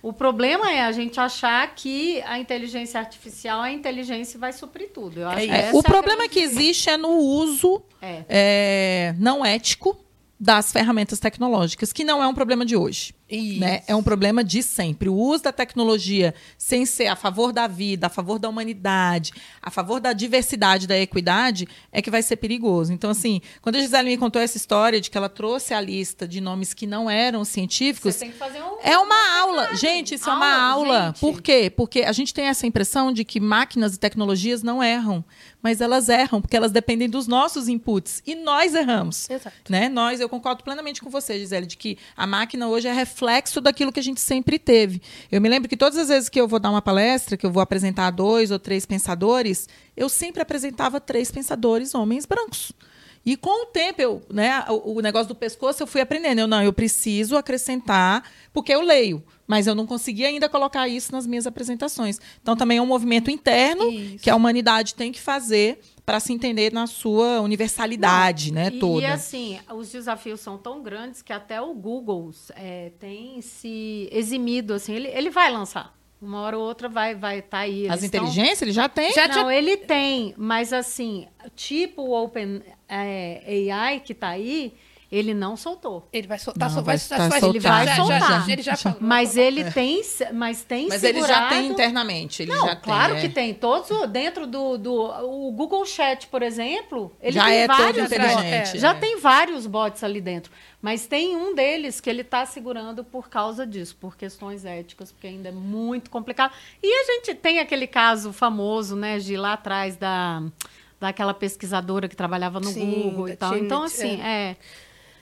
O problema é a gente achar que a inteligência artificial, a inteligência vai suprir tudo. É, o é problema que existe é no uso é. É, não ético das ferramentas tecnológicas, que não é um problema de hoje. Né? É um problema de sempre. O uso da tecnologia sem ser a favor da vida, a favor da humanidade, a favor da diversidade, da equidade, é que vai ser perigoso. Então, assim, quando a Gisele me contou essa história de que ela trouxe a lista de nomes que não eram científicos. Você tem que fazer um, é uma aula. Gente, isso aula, é uma aula. Gente. Por quê? Porque a gente tem essa impressão de que máquinas e tecnologias não erram mas elas erram porque elas dependem dos nossos inputs e nós erramos. Exato. Né? Nós, eu concordo plenamente com você, Gisele, de que a máquina hoje é reflexo daquilo que a gente sempre teve. Eu me lembro que todas as vezes que eu vou dar uma palestra, que eu vou apresentar dois ou três pensadores, eu sempre apresentava três pensadores homens brancos. E com o tempo, eu, né, o, negócio do pescoço, eu fui aprendendo. Eu não, eu preciso acrescentar, porque eu leio, mas eu não consegui ainda colocar isso nas minhas apresentações. Então também é um movimento interno isso. que a humanidade tem que fazer para se entender na sua universalidade, não, né, e, toda. E assim, os desafios são tão grandes que até o Google é, tem se eximido, assim, ele, ele vai lançar. Uma hora ou outra vai estar vai tá aí. As inteligências ele já tem? Já, não, já... ele tem, mas assim, tipo o Open é, AI que está aí, ele não soltou. Ele vai soltar, não, vai, vai, vai, ele vai soltar. Já, já, ele já falou. Mas ele tem, mas tem Mas segurado... ele já tem internamente, ele não, já claro tem, que é. tem. Todos dentro do, do o Google Chat, por exemplo, ele já tem é vários todo inteligente. É. Já tem vários bots ali dentro, mas tem um deles que ele está segurando por causa disso, por questões éticas, porque ainda é muito complicado. E a gente tem aquele caso famoso, né, de lá atrás da daquela pesquisadora que trabalhava no Sim, Google e tal. Então assim, é, é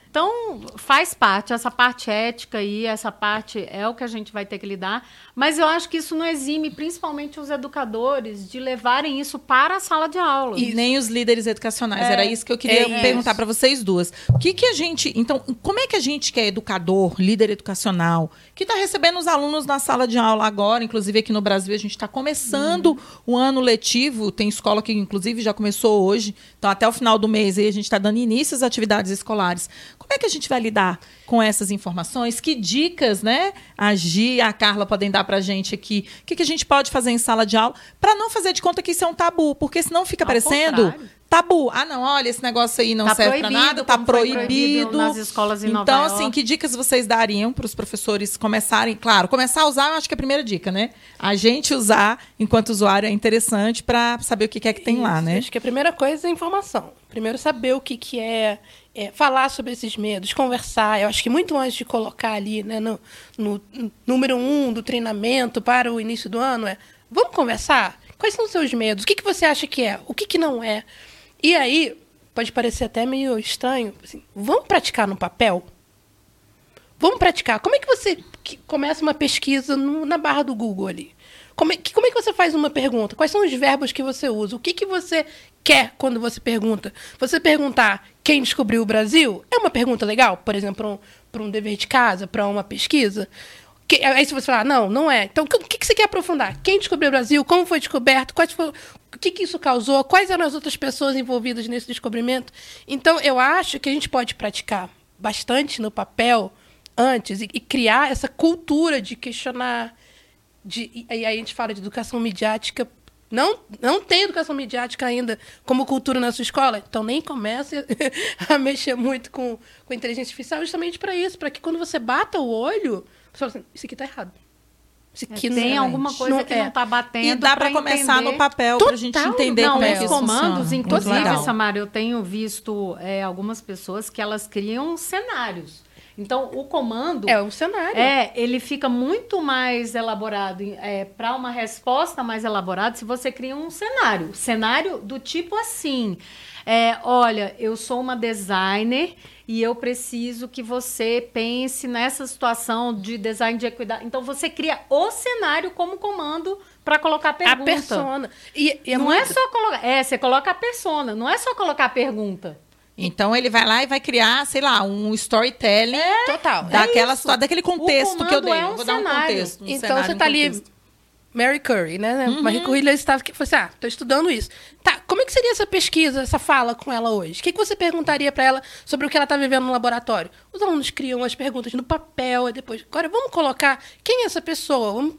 então, faz parte, essa parte ética aí, essa parte é o que a gente vai ter que lidar. Mas eu acho que isso não exime, principalmente os educadores, de levarem isso para a sala de aula. E nem os líderes educacionais. É, Era isso que eu queria é perguntar para vocês duas. O que, que a gente. Então, como é que a gente que é educador, líder educacional, que está recebendo os alunos na sala de aula agora, inclusive aqui no Brasil, a gente está começando uhum. o ano letivo, tem escola que, inclusive, já começou hoje. Então, até o final do mês aí, a gente está dando início às atividades escolares. Como é que a gente vai lidar com essas informações? Que dicas, né, a Gi e a Carla podem dar para a gente aqui? O que, que a gente pode fazer em sala de aula para não fazer de conta que isso é um tabu? Porque senão fica Ao parecendo contrário tabu. Ah, não, olha, esse negócio aí não tá serve para nada, tá proibido. proibido. nas escolas em Então, assim, que dicas vocês dariam para os professores começarem? Claro, começar a usar, eu acho que é a primeira dica, né? A gente usar enquanto usuário é interessante para saber o que é que tem Isso, lá, né? Acho que a primeira coisa é informação. Primeiro, saber o que, que é, é, falar sobre esses medos, conversar. Eu acho que muito antes de colocar ali né, no, no, no número um do treinamento para o início do ano, é vamos conversar? Quais são os seus medos? O que, que você acha que é? O que, que não é? E aí, pode parecer até meio estranho, assim, vamos praticar no papel? Vamos praticar. Como é que você começa uma pesquisa no, na barra do Google ali? Como é, que, como é que você faz uma pergunta? Quais são os verbos que você usa? O que, que você quer quando você pergunta? Você perguntar quem descobriu o Brasil é uma pergunta legal, por exemplo, para um, um dever de casa, para uma pesquisa. Que, aí se você falar, não, não é. Então, o que, que você quer aprofundar? Quem descobriu o Brasil? Como foi descoberto? Quais foram, o que, que isso causou? Quais eram as outras pessoas envolvidas nesse descobrimento? Então, eu acho que a gente pode praticar bastante no papel antes e, e criar essa cultura de questionar. De, e aí a gente fala de educação midiática não, não tem educação midiática ainda como cultura na sua escola, então nem comece *laughs* a mexer muito com, com inteligência artificial justamente para isso, para que quando você bata o olho, você fala assim, isso aqui está errado. É, tem não, alguma coisa não, que é. não está batendo. E dá para começar no papel para a gente entender não, como é que os comandos, inclusive, Samara, eu tenho visto é, algumas pessoas que elas criam cenários. Então, o comando. É um cenário. É, ele fica muito mais elaborado é, para uma resposta mais elaborada se você cria um cenário. Cenário do tipo assim. É, olha, eu sou uma designer e eu preciso que você pense nessa situação de design de equidade. Então você cria o cenário como comando para colocar a pergunta. A persona. E, e é não muito... é só colocar. É, você coloca a persona, não é só colocar a pergunta. Então ele vai lá e vai criar, sei lá, um storytelling é, total. Daquela é daquele contexto que eu dei. É um Vou cenário. dar um contexto. Um então cenário, você está um ali Mary Curry, né? Uhum. Marie Curie estava aqui, falou assim, ah, tô estudando isso. Tá, como é que seria essa pesquisa, essa fala com ela hoje? O que, que você perguntaria para ela sobre o que ela está vivendo no laboratório? Os alunos criam as perguntas no papel, e depois, agora vamos colocar quem é essa pessoa? Vamos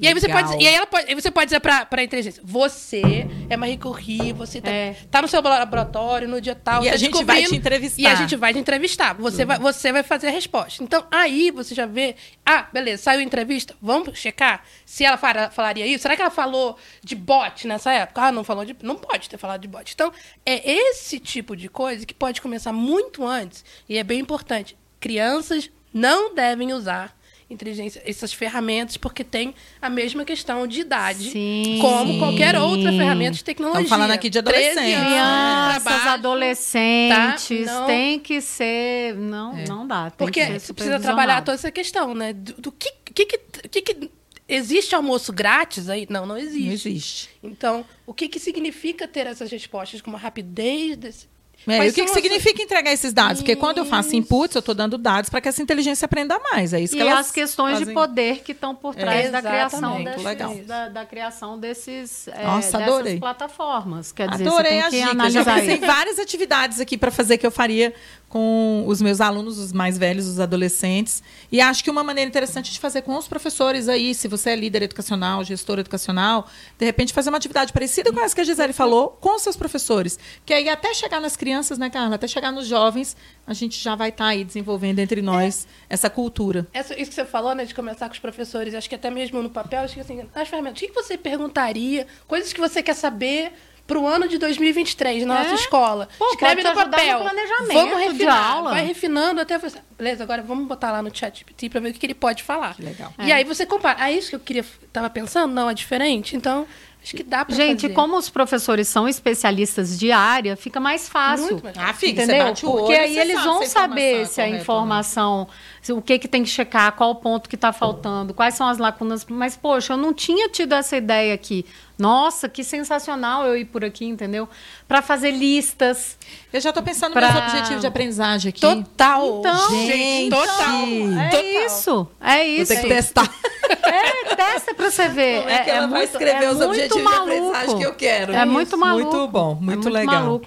e aí você pode, e aí ela pode, aí você pode dizer para a inteligência, você é Marie Curie, você tá, é. tá no seu laboratório no dia tal, e a tá gente vai te entrevistar. E a gente vai te entrevistar. Você uhum. vai, você vai fazer a resposta. Então aí você já vê, ah, beleza, saiu a entrevista, vamos checar se ela fala, falaria isso. Será que ela falou de bot nessa época? Ah, não falou de, não pode ter falado de bot. Então é esse tipo de coisa que pode começar muito antes e é bem importante. Crianças não devem usar inteligência, essas ferramentas, porque tem a mesma questão de idade, Sim. como qualquer outra ferramenta de tecnologia. Estamos falando aqui de adolescentes. Crianças, né? adolescentes, tá? tem que ser. Não, é. não dá. porque você precisa trabalhar toda essa questão, né? Do, do que, que, que, que Existe almoço grátis aí? Não, não existe. Não existe. Então, o que, que significa ter essas respostas com uma rapidez desse, é, e o que, que significa entregar esses dados? Porque quando eu faço inputs, eu estou dando dados para que essa inteligência aprenda mais. É isso que e elas as questões fazem... de poder que estão por trás é, da, criação desses, da, da, criação desses é, Nossa, dessas plataformas. Quer dizer, adorei você tem a dica. Já pensei em várias atividades aqui para fazer que eu faria com os meus alunos, os mais velhos, os adolescentes. E acho que uma maneira interessante de fazer com os professores aí, se você é líder educacional, gestor educacional, de repente fazer uma atividade parecida com essa que a Gisele falou, com os seus professores. Que aí até chegar nas crianças, né, Carla? Até chegar nos jovens, a gente já vai estar tá aí desenvolvendo entre nós é. essa cultura. Essa, isso que você falou, né, de começar com os professores, acho que até mesmo no papel, acho que assim, nas ferramentas, o que você perguntaria, coisas que você quer saber para o ano de 2023 na nossa é? escola. Pô, Escreve no papel. No vamos refinar. Vai refinando até você. Beleza, agora vamos botar lá no chat GPT para ver o que ele pode falar. Que legal. E é. aí você compara. Ah, isso que eu queria. Tava pensando? Não, é diferente. Então. Acho que dá pra Gente, fazer. como os professores são especialistas de área, fica mais fácil. Muito ah, fica, entendeu? Porque olho, aí eles vão saber se a informação, se, o que, que tem que checar, qual o ponto que está faltando, quais são as lacunas. Mas, poxa, eu não tinha tido essa ideia aqui. Nossa, que sensacional eu ir por aqui, entendeu? Para fazer listas. Eu já estou pensando pra... nos objetivos de aprendizagem aqui. Total. Então, gente, total. É total. isso. É isso. Vou ter que testar. É, testa para você ver. Como é que é, ela é vai muito, escrever é os objetivos maluco. de aprendizagem que eu quero? É muito maluco. Muito bom, muito, é muito legal. Maluco.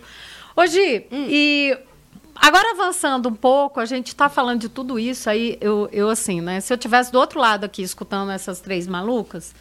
Hoje, hum. e Agora, avançando um pouco, a gente está falando de tudo isso aí, eu, eu assim, né? Se eu tivesse do outro lado aqui, escutando essas três malucas,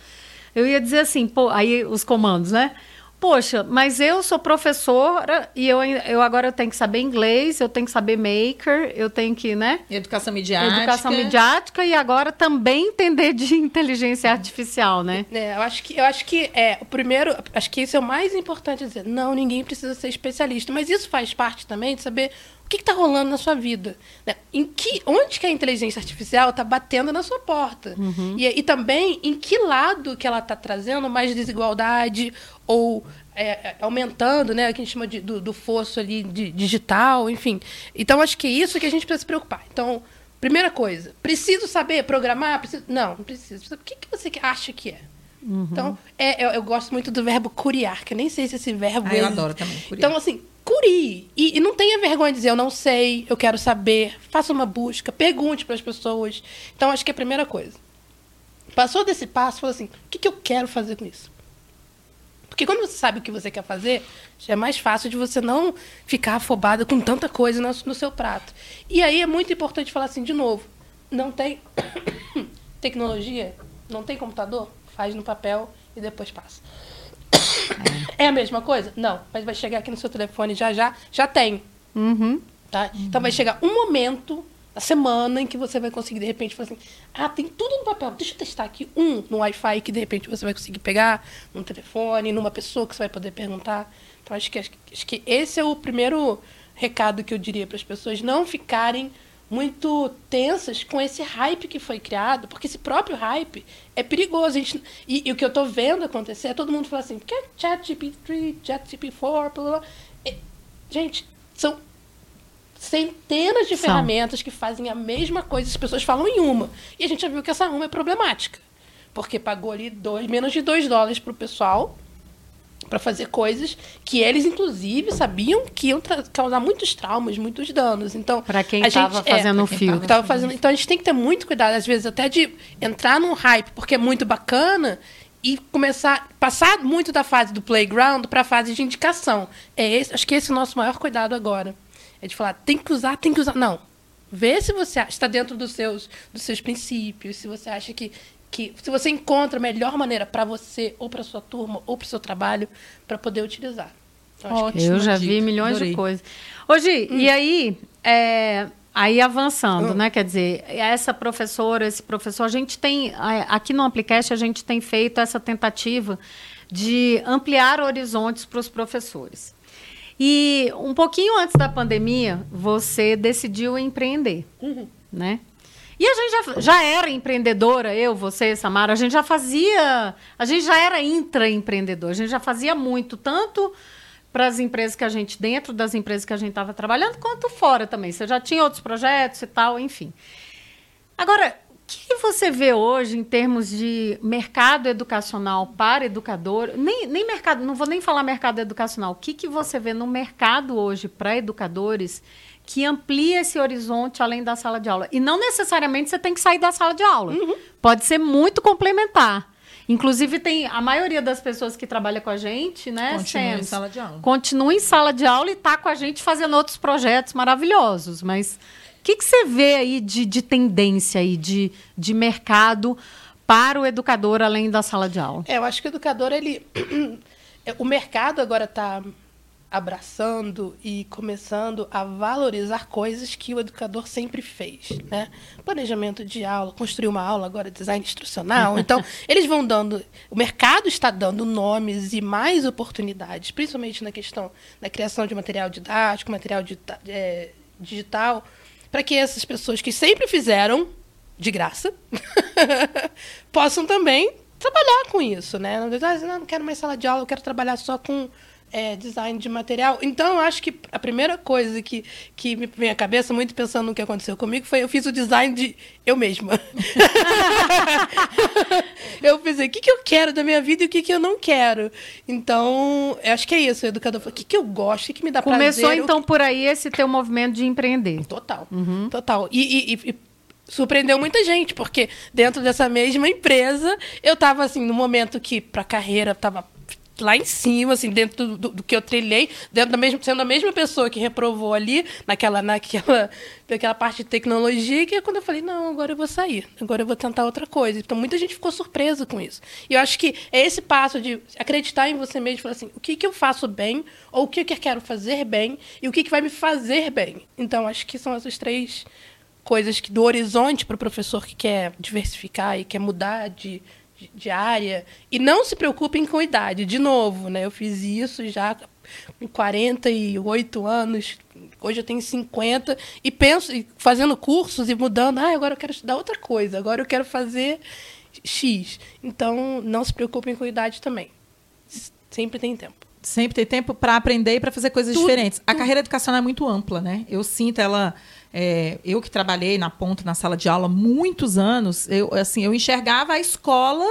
eu ia dizer assim, pô, aí os comandos, né? Poxa, mas eu sou professora e eu, eu agora eu tenho que saber inglês, eu tenho que saber maker, eu tenho que, né? Educação midiática. Educação midiática e agora também entender de inteligência artificial, né? É, eu acho que eu acho que é o primeiro, acho que isso é o mais importante dizer. Não, ninguém precisa ser especialista, mas isso faz parte também de saber o que está rolando na sua vida? Né? Em que, onde que a inteligência artificial está batendo na sua porta? Uhum. E, e, também em que lado que ela está trazendo mais desigualdade ou é, é, aumentando, né, o que a gente chama de, do, do fosso ali de, digital, enfim. Então, acho que é isso que a gente precisa se preocupar. Então, primeira coisa, preciso saber programar? Preciso... Não, não preciso. O que, que você acha que é? Uhum. Então, é, eu, eu, gosto muito do verbo curiar, que eu nem sei se esse verbo. Ah, eu adoro também. Curiar. Então, assim, curie. E, e, não tenha vergonha de dizer eu não sei, eu quero saber. Faça uma busca, pergunte para as pessoas. Então, acho que é a primeira coisa. Passou desse passo, falou assim: o que, que eu quero fazer com isso? Porque quando você sabe o que você quer fazer, já é mais fácil de você não ficar afobada com tanta coisa no, no seu prato. E aí é muito importante falar assim, de novo: não tem *coughs* tecnologia, não tem computador, faz no papel e depois passa. *coughs* É a mesma coisa? Não, mas vai chegar aqui no seu telefone já já, já tem. Uhum. Tá? Então vai chegar um momento da semana em que você vai conseguir, de repente, falar assim: ah, tem tudo no papel, deixa eu testar aqui um no Wi-Fi que de repente você vai conseguir pegar, num telefone, numa pessoa que você vai poder perguntar. Então acho que, acho que esse é o primeiro recado que eu diria para as pessoas não ficarem muito tensas com esse hype que foi criado, porque esse próprio hype é perigoso. Gente, e, e, o que eu estou vendo acontecer é todo mundo falar assim, porque é ChatGPT, ChatGPT4, blá, blá. E, gente, são centenas de são. ferramentas que fazem a mesma coisa, as pessoas falam em uma. E a gente já viu que essa uma é problemática. Porque pagou ali dois, menos de 2 dólares para o pessoal para fazer coisas que eles inclusive sabiam que iam causar muitos traumas, muitos danos. Então, para quem estava é, fazendo o filme, tava fazendo, então a gente tem que ter muito cuidado às vezes até de entrar num hype porque é muito bacana e começar passar muito da fase do playground para a fase de indicação. É esse, acho que esse é o nosso maior cuidado agora. É de falar, tem que usar, tem que usar. Não. Vê se você está dentro dos seus, dos seus princípios, se você acha que que se você encontra a melhor maneira para você ou para sua turma ou para o seu trabalho para poder utilizar. Ótimo, eu já dica. vi milhões Adorei. de coisas. Hoje, hum. e aí, é, aí avançando, hum. né? Quer dizer, essa professora, esse professor, a gente tem aqui no Applicast a gente tem feito essa tentativa de ampliar horizontes para os professores. E um pouquinho antes da pandemia, você decidiu empreender, uhum. né? E a gente já, já era empreendedora, eu, você, Samara, a gente já fazia, a gente já era intraempreendedor, a gente já fazia muito, tanto para as empresas que a gente, dentro das empresas que a gente estava trabalhando, quanto fora também. Você já tinha outros projetos e tal, enfim. Agora, o que você vê hoje em termos de mercado educacional para educador? Nem, nem mercado, não vou nem falar mercado educacional. O que, que você vê no mercado hoje para educadores? Que amplia esse horizonte além da sala de aula. E não necessariamente você tem que sair da sala de aula. Uhum. Pode ser muito complementar. Inclusive, tem a maioria das pessoas que trabalham com a gente, né? Continua Sam, em sala de aula. Continua em sala de aula e está com a gente fazendo outros projetos maravilhosos. Mas o que, que você vê aí de, de tendência aí, de, de mercado para o educador além da sala de aula? É, eu acho que o educador, ele. *clears throat* o mercado agora está abraçando e começando a valorizar coisas que o educador sempre fez, né? Planejamento de aula, construir uma aula, agora design instrucional. *laughs* Então, eles vão dando, o mercado está dando nomes e mais oportunidades, principalmente na questão da criação de material didático, material de, é, digital, para que essas pessoas que sempre fizeram de graça *laughs* possam também trabalhar com isso, né? Não, não quero mais sala de aula, eu quero trabalhar só com é, design de material. Então, eu acho que a primeira coisa que, que me vem à cabeça, muito pensando no que aconteceu comigo, foi eu fiz o design de eu mesma. *laughs* eu pensei, o que, que eu quero da minha vida e o que, que eu não quero. Então, eu acho que é isso, o educador falou, o que, que eu gosto, o que, que me dá Começou, prazer. Começou, então, por aí esse teu movimento de empreender. Total, uhum. total. E, e, e surpreendeu muita gente, porque dentro dessa mesma empresa, eu estava assim, no momento que para carreira estava lá em cima, assim, dentro do, do, que eu trilhei, dentro da mesma, sendo a mesma pessoa que reprovou ali, naquela, naquela, *laughs* naquela parte de tecnologia, que é quando eu falei, não, agora eu vou sair, agora eu vou tentar outra coisa. Então, muita gente ficou surpresa com isso. E eu acho que é esse passo de acreditar em você mesmo, falar assim, o que, que eu faço bem, ou o que, que eu quero fazer bem, e o que, que vai me fazer bem. Então, acho que são essas três coisas que do horizonte para o professor que quer diversificar e quer mudar de de área. E não se preocupem com idade. De novo, né? Eu fiz isso já com 48 anos, hoje eu tenho 50, e penso, fazendo cursos e mudando, ah, agora eu quero estudar outra coisa, agora eu quero fazer X. Então, não se preocupem com idade também. Sempre tem tempo. Sempre tem tempo para aprender e para fazer coisas tudo, diferentes. A carreira educacional é muito ampla, né? Eu sinto ela é, eu que trabalhei na ponta, na sala de aula, muitos anos, eu, assim, eu enxergava a escola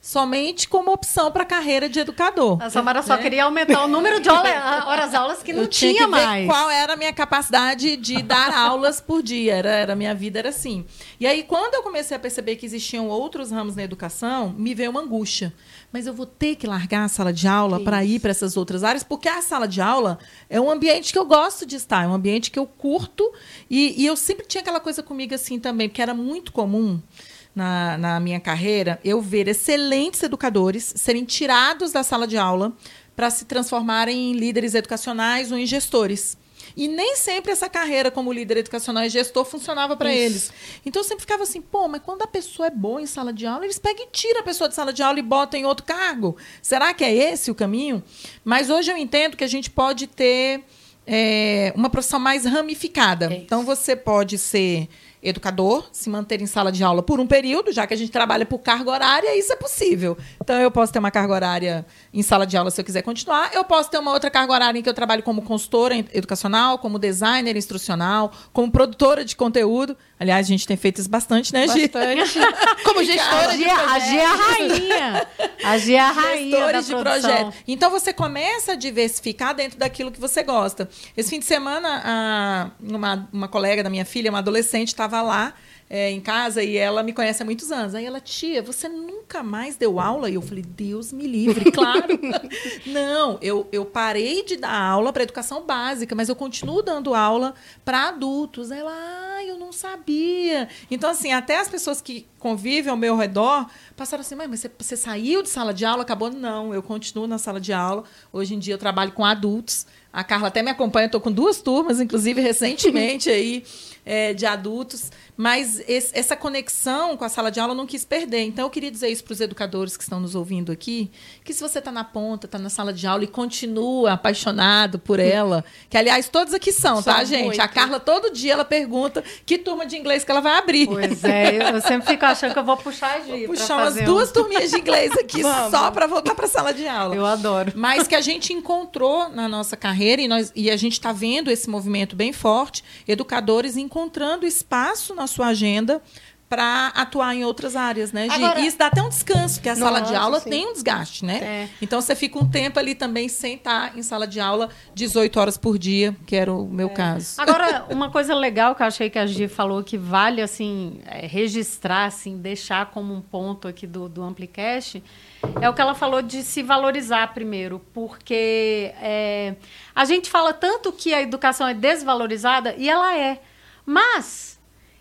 somente como opção para a carreira de educador. A Samara só né? queria aumentar o número de horas aulas que não eu tinha, tinha mais. qual era a minha capacidade de dar aulas por dia. Era, era minha vida era assim. E aí quando eu comecei a perceber que existiam outros ramos na educação, me veio uma angústia mas eu vou ter que largar a sala de aula para ir para essas outras áreas, porque a sala de aula é um ambiente que eu gosto de estar, é um ambiente que eu curto. E, e eu sempre tinha aquela coisa comigo assim também, porque era muito comum na, na minha carreira eu ver excelentes educadores serem tirados da sala de aula para se transformarem em líderes educacionais ou em gestores. E nem sempre essa carreira como líder educacional e gestor funcionava para eles. Então eu sempre ficava assim, pô, mas quando a pessoa é boa em sala de aula, eles pegam e tiram a pessoa de sala de aula e botam em outro cargo. Será que é esse o caminho? Mas hoje eu entendo que a gente pode ter é, uma profissão mais ramificada. É então você pode ser educador, se manter em sala de aula por um período, já que a gente trabalha por carga horária, isso é possível. Então, eu posso ter uma carga horária em sala de aula se eu quiser continuar. Eu posso ter uma outra carga horária em que eu trabalho como consultora educacional, como designer instrucional, como produtora de conteúdo. Aliás, a gente tem feito isso bastante, né, Gi? Bastante. *laughs* como gestora de projeto. A Gi é a rainha. A Gi é a rainha Gestores de projeto. Então, você começa a diversificar dentro daquilo que você gosta. Esse fim de semana, a, uma, uma colega da minha filha, uma adolescente, estava lá é, em casa e ela me conhece há muitos anos. Aí ela, tia, você nunca mais deu aula? E eu falei, Deus me livre, *laughs* claro. Não, eu, eu parei de dar aula para educação básica, mas eu continuo dando aula para adultos. Ela, ah, eu não sabia. Então, assim, até as pessoas que convivem ao meu redor passaram assim, mas você, você saiu de sala de aula? Acabou? Não, eu continuo na sala de aula. Hoje em dia eu trabalho com adultos. A Carla até me acompanha, estou com duas turmas, inclusive recentemente aí, é, de adultos. Mas esse, essa conexão com a sala de aula eu não quis perder. Então, eu queria dizer isso para os educadores que estão nos ouvindo aqui, que se você está na ponta, está na sala de aula e continua apaixonado por ela, que, aliás, todos aqui são, tá, gente? Muito. A Carla, todo dia, ela pergunta que turma de inglês que ela vai abrir. Pois é, eu sempre fico achando que eu vou puxar a Gi. Puxar umas duas turminhas de inglês aqui *laughs* só para voltar para a sala de aula. Eu adoro. Mas que a gente encontrou na nossa carreira, e, nós, e a gente está vendo esse movimento bem forte, educadores encontrando espaço na sua agenda para atuar em outras áreas, né, Gi? Agora, isso dá até um descanso, porque a nossa, sala de aula sim. tem um desgaste, né? É. Então você fica um tempo ali também sem estar em sala de aula 18 horas por dia, que era o meu é. caso. Agora, *laughs* uma coisa legal que eu achei que a Gi falou que vale assim é, registrar, assim, deixar como um ponto aqui do, do Amplicast, é o que ela falou de se valorizar primeiro, porque é, a gente fala tanto que a educação é desvalorizada e ela é, mas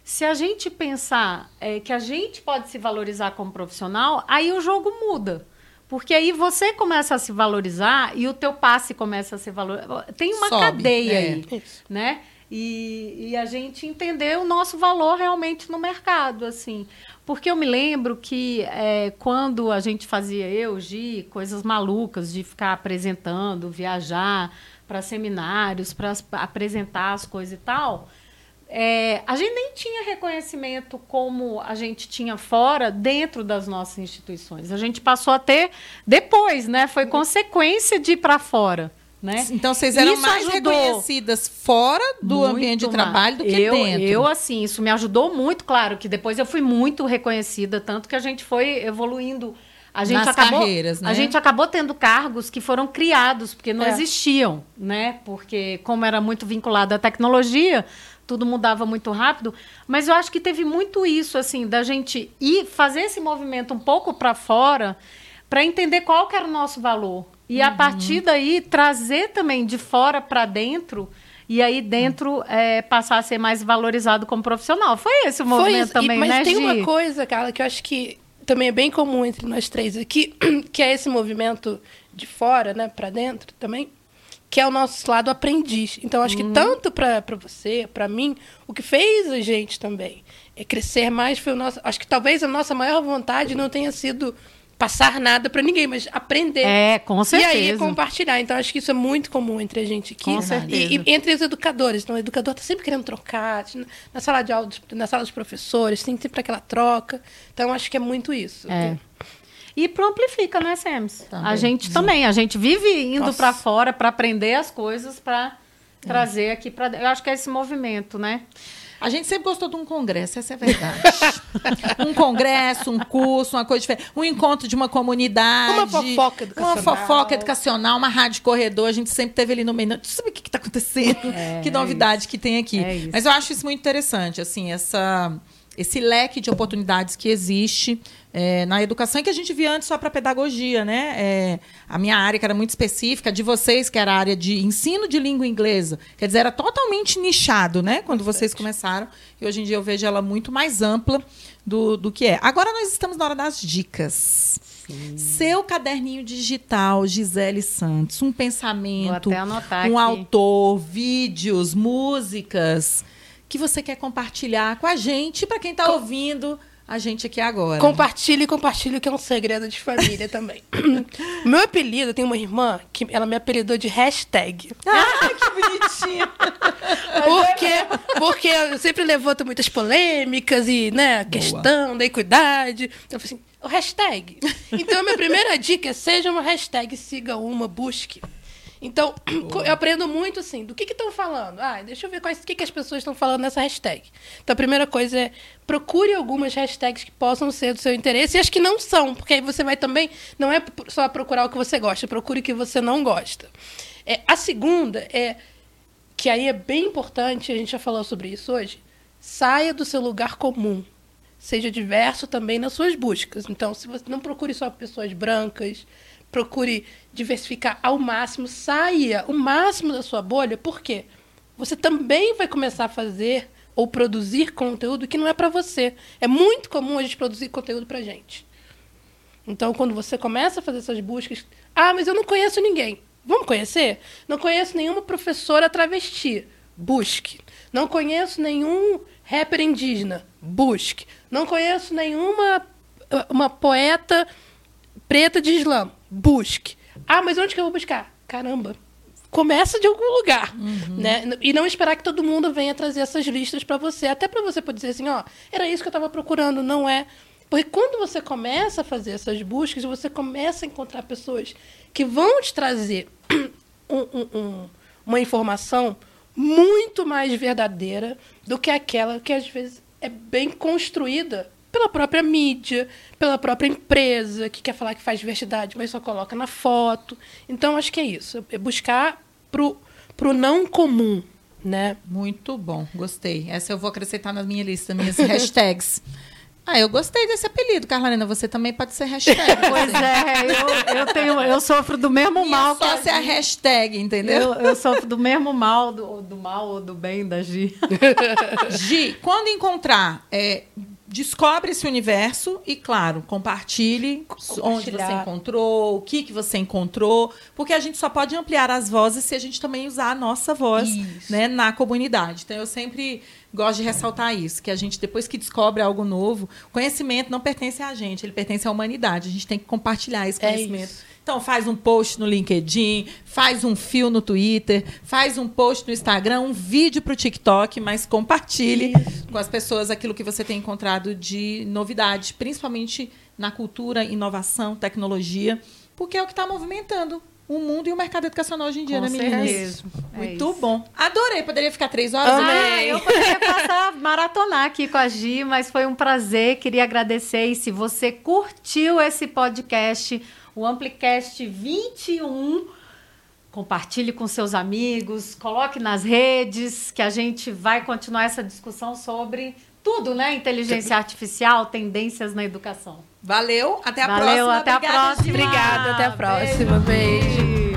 se a gente pensar é, que a gente pode se valorizar como profissional, aí o jogo muda. Porque aí você começa a se valorizar e o teu passe começa a se valorizar. Tem uma Sobe, cadeia é. aí, né? E, e, a gente entender o nosso valor realmente no mercado, assim. Porque eu me lembro que é, quando a gente fazia, eu, Gi, coisas malucas de ficar apresentando, viajar para seminários, para apresentar as coisas e tal, é, a gente nem tinha reconhecimento como a gente tinha fora dentro das nossas instituições. A gente passou a ter depois, né? Foi consequência de ir para fora. Né? Então vocês eram isso mais ajudou. reconhecidas fora do muito ambiente de trabalho do que eu, dentro. Eu, assim, isso me ajudou muito, claro, que depois eu fui muito reconhecida, tanto que a gente foi evoluindo. A gente Nas acabou, carreiras, né? A gente acabou tendo cargos que foram criados, porque não é. existiam, né? Porque, como era muito vinculado à tecnologia, tudo mudava muito rápido, mas eu acho que teve muito isso assim da gente ir fazer esse movimento um pouco para fora para entender qual que era o nosso valor e uhum. a partir daí trazer também de fora para dentro e aí dentro é, passar a ser mais valorizado como profissional. Foi esse o movimento também, e, mas né? Mas tem Gi? uma coisa, cara, que eu acho que também é bem comum entre nós três aqui, *clears throat* que é esse movimento de fora, né, para dentro também que é o nosso lado aprendiz. Então, acho que uhum. tanto para você, para mim, o que fez a gente também é crescer mais foi o nosso. Acho que talvez a nossa maior vontade não tenha sido passar nada para ninguém, mas aprender. É, com certeza. E aí compartilhar. Então, acho que isso é muito comum entre a gente aqui. Com certeza. E, e entre os educadores. Então, o educador está sempre querendo trocar. Na sala de aula, na sala dos professores, tem sempre aquela troca. Então, acho que é muito isso. É. E pro Amplifica, né, Sems? A gente Sim. também, a gente vive indo para fora para aprender as coisas, para é. trazer aqui para. Eu acho que é esse movimento, né? A gente sempre gostou de um congresso, essa é a verdade. *laughs* um congresso, um curso, uma coisa diferente. Um encontro de uma comunidade. Uma fofoca educacional. Uma fofoca educacional, uma rádio corredor. A gente sempre teve ali no meio. Não sabe o que está acontecendo? É, que novidade é que tem aqui. É Mas eu acho isso muito interessante, assim, essa, esse leque de oportunidades que existe é, na educação que a gente via antes só para pedagogia, né? É, a minha área, que era muito específica, de vocês, que era a área de ensino de língua inglesa. Quer dizer, era totalmente nichado, né? Quando vocês começaram. E hoje em dia eu vejo ela muito mais ampla do, do que é. Agora nós estamos na hora das dicas. Sim. Seu caderninho digital, Gisele Santos, um pensamento, um aqui. autor, vídeos, músicas que você quer compartilhar com a gente, para quem está ouvindo a gente aqui agora. Compartilhe, compartilhe, que é um segredo de família *laughs* também. Meu apelido, tem uma irmã que ela me apelidou de hashtag. Ah, *laughs* que bonitinho! *laughs* porque, porque eu sempre levanto muitas polêmicas e, né, questão da equidade. Então, eu falei assim, o hashtag. Então, a minha primeira dica é seja uma hashtag, siga uma, busque. Então, *clears throat* eu aprendo muito assim, do que estão falando. Ah, deixa eu ver quais, o que, que as pessoas estão falando nessa hashtag. Então, a primeira coisa é procure algumas hashtags que possam ser do seu interesse e as que não são, porque aí você vai também, não é só procurar o que você gosta, procure o que você não gosta. É, a segunda é, que aí é bem importante, a gente já falou sobre isso hoje, saia do seu lugar comum. Seja diverso também nas suas buscas. Então, se você não procure só pessoas brancas, procure diversificar ao máximo, saia o máximo da sua bolha, por quê? Você também vai começar a fazer ou produzir conteúdo que não é para você. É muito comum a gente produzir conteúdo para gente. Então, quando você começa a fazer essas buscas, ah, mas eu não conheço ninguém. Vamos conhecer? Não conheço nenhuma professora travesti. Busque. Não conheço nenhum rapper indígena. Busque. Não conheço nenhuma uma poeta preta de Islã. Busque. Ah, mas onde que eu vou buscar? Caramba. Começa de algum lugar, uhum. né? E não esperar que todo mundo venha trazer essas listas para você, até para você poder dizer assim, ó, era isso que eu estava procurando, não é? Porque quando você começa a fazer essas buscas, você começa a encontrar pessoas que vão te trazer *clears throat* um, um, um, uma informação muito mais verdadeira do que aquela que às vezes é bem construída pela própria mídia, pela própria empresa que quer falar que faz diversidade, mas só coloca na foto. Então, acho que é isso. É buscar pro, pro não comum, né? Muito bom, gostei. Essa eu vou acrescentar na minha lista, minhas *laughs* hashtags. Ah, eu gostei desse apelido, Carolina. Você também pode ser hashtag. *laughs* Pois é, eu, eu, tenho, eu sofro do mesmo Minha mal. Só ser a hashtag, entendeu? Eu, eu, sofro do mesmo mal, do, do mal ou do bem da Gi. *laughs* Gi, quando encontrar, é, descobre esse universo e, claro, compartilhe onde você encontrou, o que, que você encontrou, porque a gente só pode ampliar as vozes se a gente também usar a nossa voz né, na comunidade. Então, eu sempre gosto de ressaltar isso, que a gente, depois que descobre algo novo, conhecimento não pertence a gente, ele pertence à humanidade. A gente tem que compartilhar esse é conhecimento. É então faz um post no LinkedIn, faz um fio no Twitter, faz um post no Instagram, um vídeo para o TikTok, mas compartilhe Isso. com as pessoas aquilo que você tem encontrado de novidade, principalmente na cultura, inovação, tecnologia, porque é o que está movimentando o mundo e o mercado educacional hoje em dia, Com né, meninas? Certeza. É Muito bom. Adorei. Poderia ficar três horas? Ah, eu poderia passar, maratonar aqui com a Gi, mas foi um prazer. Queria agradecer. E se você curtiu esse podcast, o Amplicast 21. Compartilhe com seus amigos, coloque nas redes, que a gente vai continuar essa discussão sobre tudo, né? Inteligência artificial, tendências na educação. Valeu, até a Valeu, próxima. Até Obrigada, a próxima. Obrigada, até a próxima. Beijo. Beijo.